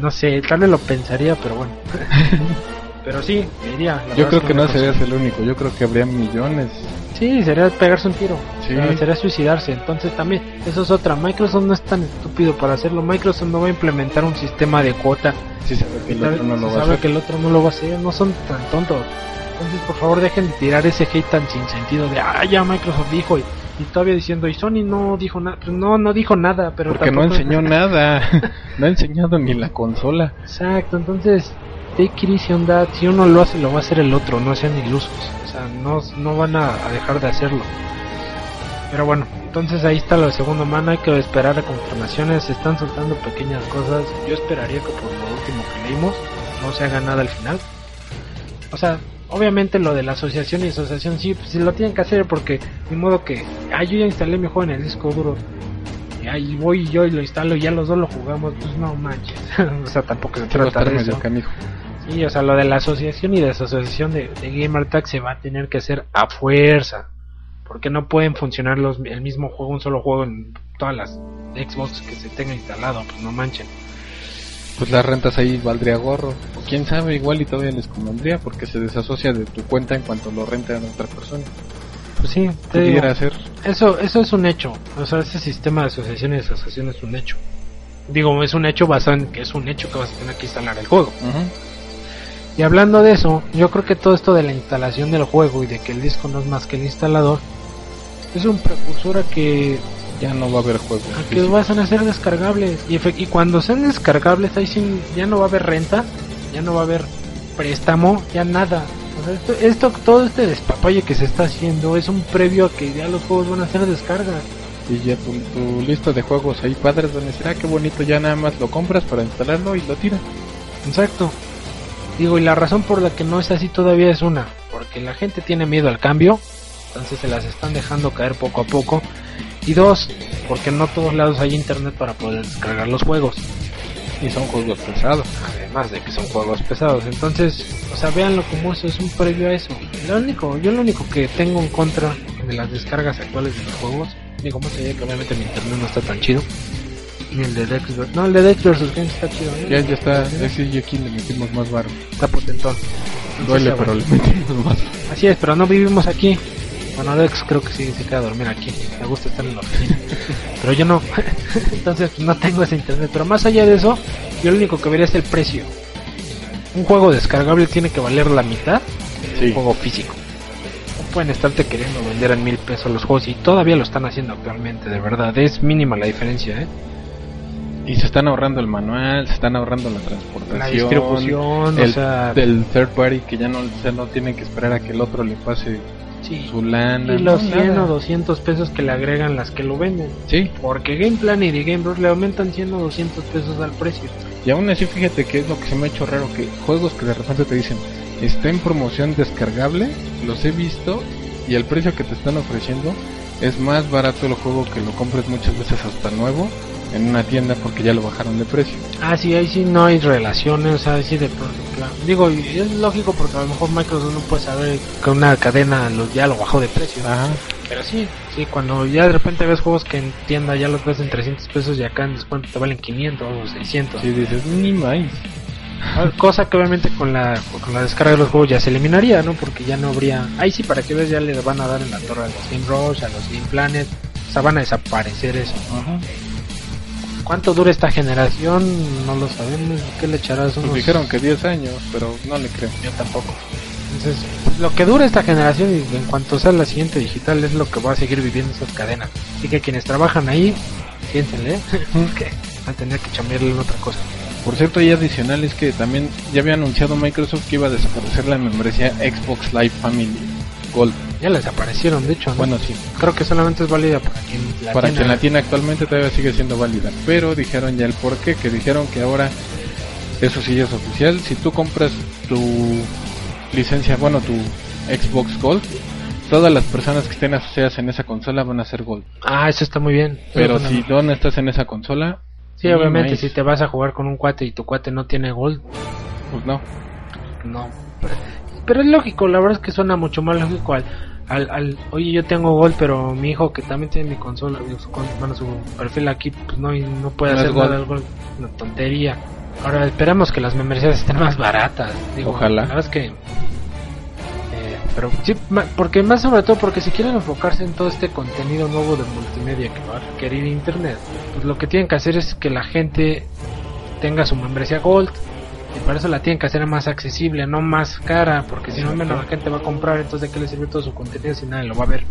No sé, tal vez lo pensaría, pero bueno. pero sí, me iría. la yo creo es que no serías el único, yo creo que habría millones. Sí, sería pegarse un tiro. Sí. Sería suicidarse. Entonces también, eso es otra. Microsoft no es tan estúpido para hacerlo. Microsoft no va a implementar un sistema de cuota. Si sabe que el otro no lo va a sabe que el otro no lo va a hacer. No son tan tontos. Entonces, por favor, dejen de tirar ese hate tan sin sentido de, ah, ya Microsoft dijo. Y, y todavía diciendo, y Sony no dijo nada. Pues no, no dijo nada, pero Porque no enseñó nada, no ha enseñado ni la consola. Exacto, entonces, take it easy on that. Si uno lo hace, lo va a hacer el otro. No sean ilusos. O sea, no, no van a, a dejar de hacerlo. Pero bueno, entonces ahí está lo de segunda mano. Hay que esperar a confirmaciones. Se están soltando pequeñas cosas. Yo esperaría que por lo último que leímos no se haga nada al final. O sea, obviamente lo de la asociación y asociación sí, pues, sí lo tienen que hacer porque de modo que, ah, yo ya instalé mi juego en el disco duro. Y ahí voy yo y lo instalo y ya los dos lo jugamos. Pues no manches. o sea, tampoco se trata de eso. canijo. Sí, o sea, lo de la asociación y desasociación de, de GamerTag se va a tener que hacer a fuerza. Porque no pueden funcionar los, el mismo juego, un solo juego en todas las Xbox que se tenga instalado. Pues no manchen. Pues las rentas ahí valdría gorro. O quién sabe, igual y todavía les convendría porque se desasocia de tu cuenta en cuanto lo rentan a otra persona. Pues sí, te digo, ser. eso, eso es un hecho. O sea, ese sistema de asociación y asociación es un hecho. Digo, es un hecho basado en que es un hecho que vas a tener que instalar el juego. Ujú. Y hablando de eso, yo creo que todo esto de la instalación del juego y de que el disco no es más que el instalador, es un precursor a que, Ya no va a haber juegos. a que van a ser descargables. Y cuando sean descargables, ahí sí ya no va a haber renta, ya no va a haber préstamo, ya nada. O sea, esto, esto, todo este despapalle que se está haciendo es un previo a que ya los juegos van a ser descargas. Y ya tu, tu lista de juegos ahí padres van a decir, ah, qué bonito, ya nada más lo compras para instalarlo y lo tiras. Exacto. Digo, y la razón por la que no es así todavía es una, porque la gente tiene miedo al cambio, entonces se las están dejando caer poco a poco. Y dos, porque no todos lados hay internet para poder descargar los juegos, Y son juegos pesados. además de que son juegos pesados. Entonces, o sea, véanlo como eso, es un previo a eso. Lo único, yo lo único que tengo en contra de las descargas actuales de los juegos, digo, más allá que obviamente mi internet no está tan chido, ni el de Dex, no, el de Dex vs Games está chido, ¿eh? Ya, ya está, ese y aquí le metimos más barro. está potentón. Duele, pero le metimos más. Así es, pero no vivimos aquí. Bueno, Dex creo que sí se queda a dormir aquí. Me gusta estar en la oficina. Pero yo no. Entonces no tengo ese internet. Pero más allá de eso, yo lo único que vería es el precio. Un juego descargable tiene que valer la mitad de Sí. un juego físico. No pueden estarte queriendo vender en mil pesos los juegos y todavía lo están haciendo actualmente, de verdad. Es mínima la diferencia, ¿eh? Y se están ahorrando el manual, se están ahorrando la transportación. La distribución, el, o sea... del third party que ya no, ya no tienen que esperar a que el otro le pase sí. su lana. Y los no, 100 nada. o 200 pesos que le agregan las que lo venden. Sí, Porque Game Plan y Game Bros le aumentan 100 o 200 pesos al precio. y aún así fíjate que es lo que se me ha hecho raro, que juegos que de repente te dicen, está en promoción descargable, los he visto y el precio que te están ofreciendo es más barato el juego que lo compres muchas veces hasta nuevo en una tienda porque ya lo bajaron de precio. Ah, sí, ahí sí no hay relaciones, o sea, ahí sí de claro. Digo, es lógico porque a lo mejor Microsoft no puede saber que una cadena lo, ya lo bajó de precio. Ajá. Pero sí, sí, cuando ya de repente ves juegos que en tienda ya los ves en 300 pesos y acá en descuento te valen 500 o 600. Sí, dices, ni más. Ah, Cosa que obviamente con la, con la descarga de los juegos ya se eliminaría, ¿no? Porque ya no habría... Ahí sí, para que veas, ya le van a dar en la torre a los Game Rush, a los Game Planet. O sea, van a desaparecer eso. Ajá. ¿Cuánto dura esta generación? No lo sabemos. ¿Qué le echarás? Pues Unos... dijeron que 10 años, pero no le creo. Yo tampoco. Entonces, lo que dura esta generación y en cuanto sea la siguiente digital es lo que va a seguir viviendo esas cadenas. Así que quienes trabajan ahí, piénsenle, ¿eh? que van a tener que chambearle en otra cosa. Por cierto, y adicional es que también ya había anunciado Microsoft que iba a desaparecer la membresía Xbox Live Family Gold. Ya les aparecieron, de hecho. ¿no? Bueno, sí, creo que solamente es válida para quien la para tiene. quien la tiene actualmente todavía sigue siendo válida. Pero dijeron ya el porqué, que dijeron que ahora, eso sí es oficial, si tú compras tu licencia, bueno, tu Xbox Gold, todas las personas que estén asociadas en esa consola van a ser Gold. Ah, eso está muy bien. Pero si no estás en esa consola, Sí, obviamente, si te vas a jugar con un cuate y tu cuate no tiene gold, pues no. no. Pero, es lógico, la verdad es que suena mucho más lógico al, al, al, oye, yo tengo gold, pero mi hijo que también tiene mi consola, su, bueno, su perfil aquí, pues no, no puede No hacer Gold. nada gold. Una tontería. Ahora esperamos que las membresías estén más baratas. Digo, Ojalá. La verdad es que. eh, pero sí, porque más sobre todo porque si quieren enfocarse en todo este contenido nuevo de multimedia que va a requerir internet, pues lo que tienen que hacer es que la gente tenga su membresía Gold y para eso la tienen que hacer más accesible, no más cara, porque si no menos la gente va a comprar, entonces de qué le sirve todo su contenido si nadie lo va a ver.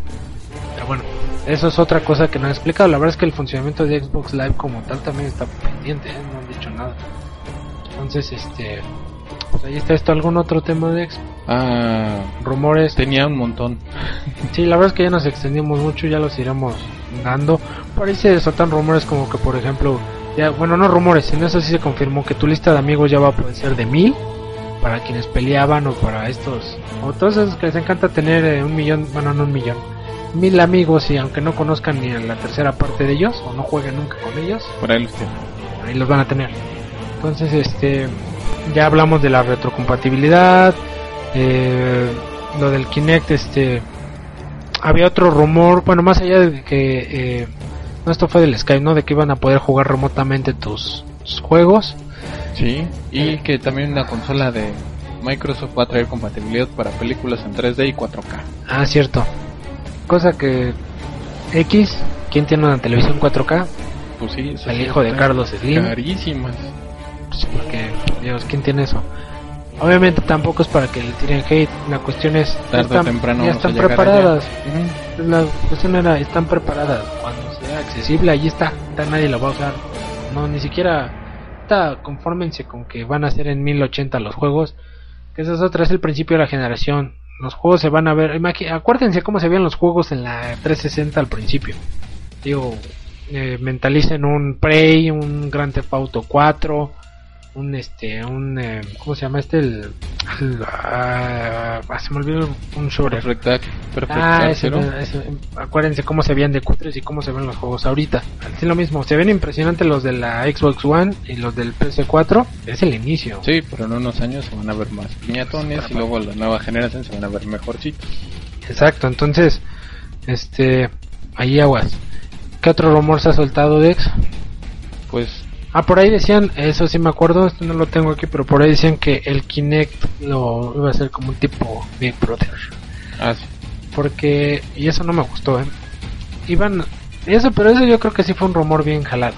Pero bueno, eso es otra cosa que no he explicado. La verdad es que el funcionamiento de Xbox Live como tal también está pendiente, ¿eh? no han dicho nada. Entonces, este, pues ahí está esto. ¿Algún otro tema de Xbox? Ah, Rumores. tenía un montón. Sí, la verdad es que ya nos extendimos mucho, ya los iremos dando. Por ahí se rumores como que, por ejemplo, ya, bueno, no rumores, en eso sí se confirmó que tu lista de amigos ya va a poder ser de mil para quienes peleaban o para estos, o todos esos que les encanta tener eh, un millón, bueno, no un millón, mil amigos y aunque no conozcan ni a la tercera parte de ellos o no jueguen nunca con ellos, Por ahí los tiene. ahí los van a tener. Entonces, este, ya hablamos de la retrocompatibilidad, eh, lo del Kinect, este, había otro rumor, bueno, más allá de que, eh, no, esto fue del Skype, ¿no? De que iban a poder jugar remotamente tus, tus juegos. Sí, y que también la consola de Microsoft va a traer compatibilidad para películas en 3D y 4K. Ah, cierto. cosa que X, ¿quién tiene una televisión 4K? Pues sí, eso El hijo de Carlos Slim. Carísimas. Pues, porque, Dios, ¿quién tiene eso? Obviamente tampoco es para que le tiren hate, la cuestión es, ya Tarde o están, temprano ya están preparadas. La cuestión era, están preparadas. Cuando sea accesible, allí está. está nadie lo va a usar. No, ni siquiera. Está, confórmense con que van a ser en 1080 los juegos. Que esa es otra, es el principio de la generación. Los juegos se van a ver. acuérdense cómo se veían los juegos en la 360 al principio. Digo, eh, mentalicen un Prey, un Grand Theft Auto 4, un este, un. eh, ¿Cómo se llama este? El. el, ah, se me olvidó un Perfect Ah, ese, acuérdense cómo se veían de cutres y cómo se ven los juegos ahorita. Así lo mismo, se ven impresionantes los de la Xbox One y los del PS4. Es el inicio. Sí, pero en unos años se van a ver más piñatones y luego la nueva generación se van a ver mejorcitos. Exacto, entonces, este, ahí aguas. ¿Qué otro rumor se ha soltado, Dex? Pues Ah, por ahí decían, eso sí me acuerdo, esto no lo tengo aquí, pero por ahí decían que el Kinect lo iba a ser como un tipo Big Brother. ah, sí. porque y eso no me gustó ¿eh? iban eso pero eso yo creo que sí fue un rumor bien jalado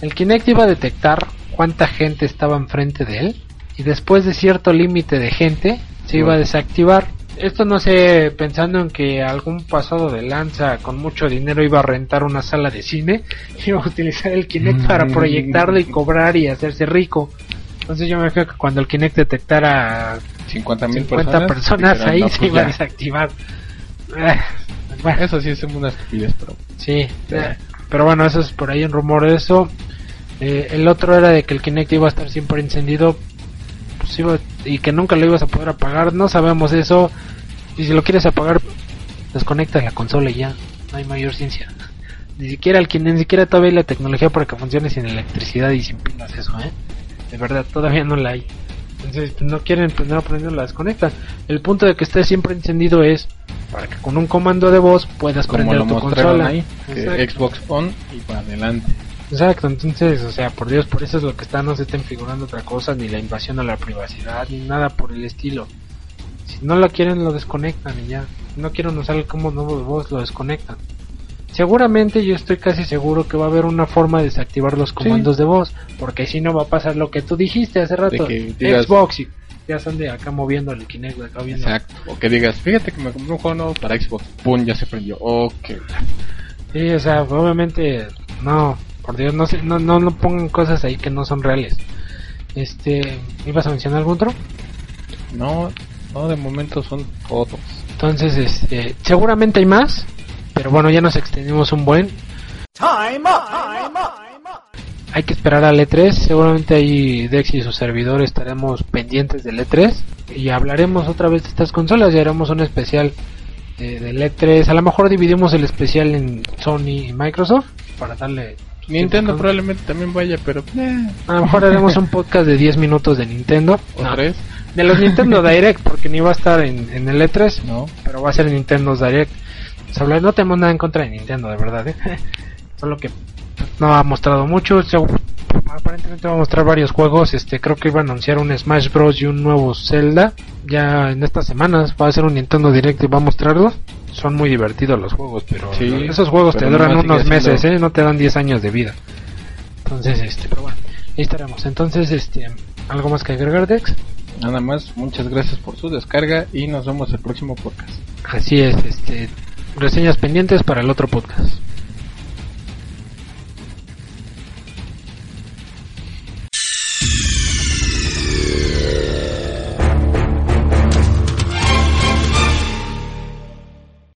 el Kinect iba a detectar cuánta gente estaba enfrente de él y después de cierto límite de gente se iba a desactivar esto no sé pensando en que algún pasado de lanza con mucho dinero iba a rentar una sala de cine iba a utilizar el Kinect para proyectarlo y cobrar y hacerse rico entonces yo me creo que cuando el Kinect detectara 50 mil 50 personas, personas, ahí "No, se pues iba a ya". desactivar. Bueno, Eso sí es una estupidez, pero sí, eh, pero bueno, eso es por ahí un rumor de eso. Eh, el otro era de que el Kinect iba a estar siempre encendido pues iba- y que nunca lo ibas a poder apagar. No sabemos eso. Y si lo quieres apagar, desconecta la consola y ya. No hay mayor ciencia. Ni siquiera el ni siquiera todavía hay la tecnología para que funcione sin electricidad y sin pilas eso, ¿eh? De verdad, todavía no la hay. Entonces, pues, no quieren prender o prender, la desconectan. El punto de que esté siempre encendido es para que con un comando de voz puedas como prender lo tu mostraron consola. ahí, que Exacto. Xbox On y para adelante. Exacto, entonces, o sea, por Dios, por eso es lo que está, no se estén figurando otra cosa, ni la invasión a la privacidad, ni nada por el estilo. Si no la quieren, lo desconectan y ya. Si no quieren usar el comando de voz, lo desconectan. Seguramente yo estoy casi seguro que va a haber una forma de desactivar los comandos de voz, porque si no va a pasar lo que tú dijiste hace rato, digas- Xbox y ya están de acá moviendo el Kinect, de acá viendo. Exacto. O que digas, fíjate que me compré un juego nuevo para Xbox. Pum, ya se prendió. Ok. Sí, o sea, obviamente, no, por Dios, no, se- no, no, no pongan cosas ahí que no son reales. Este, ¿ibas a mencionar algún otro? No, no, de momento son todos. Entonces, este, seguramente hay más, pero bueno, ya nos extendimos un buen. Hay que esperar al E3, seguramente ahí Dex y su servidor estaremos pendientes del E3 y hablaremos otra vez de estas consolas y haremos un especial eh, del E3. A lo mejor dividimos el especial en Sony y Microsoft para darle... Nintendo probablemente también vaya, pero eh, A lo mejor haremos un podcast de 10 minutos de Nintendo. o No, tres, de los Nintendo Direct, porque ni va a estar en, en el E3, ¿no? pero va a ser Nintendo Direct. Hablar- no tenemos nada en contra de Nintendo, de verdad. ¿eh? Solo que no ha mostrado mucho. se- aparentemente va a mostrar varios juegos. Este, creo que iba a anunciar un Smash Bros. y un nuevo Zelda. Ya en estas semanas va a ser un Nintendo Direct y va a mostrarlos. Son muy divertidos los juegos, pero Sí, esos juegos te duran unos meses, siendo- ¿eh? no te dan 10 años de vida. Entonces, este, pero bueno, ahí estaremos. Entonces, este, ¿algo más que agregar, Dex? Nada más, muchas gracias por su descarga y nos vemos el próximo podcast. Así es, este, reseñas pendientes para el otro podcast.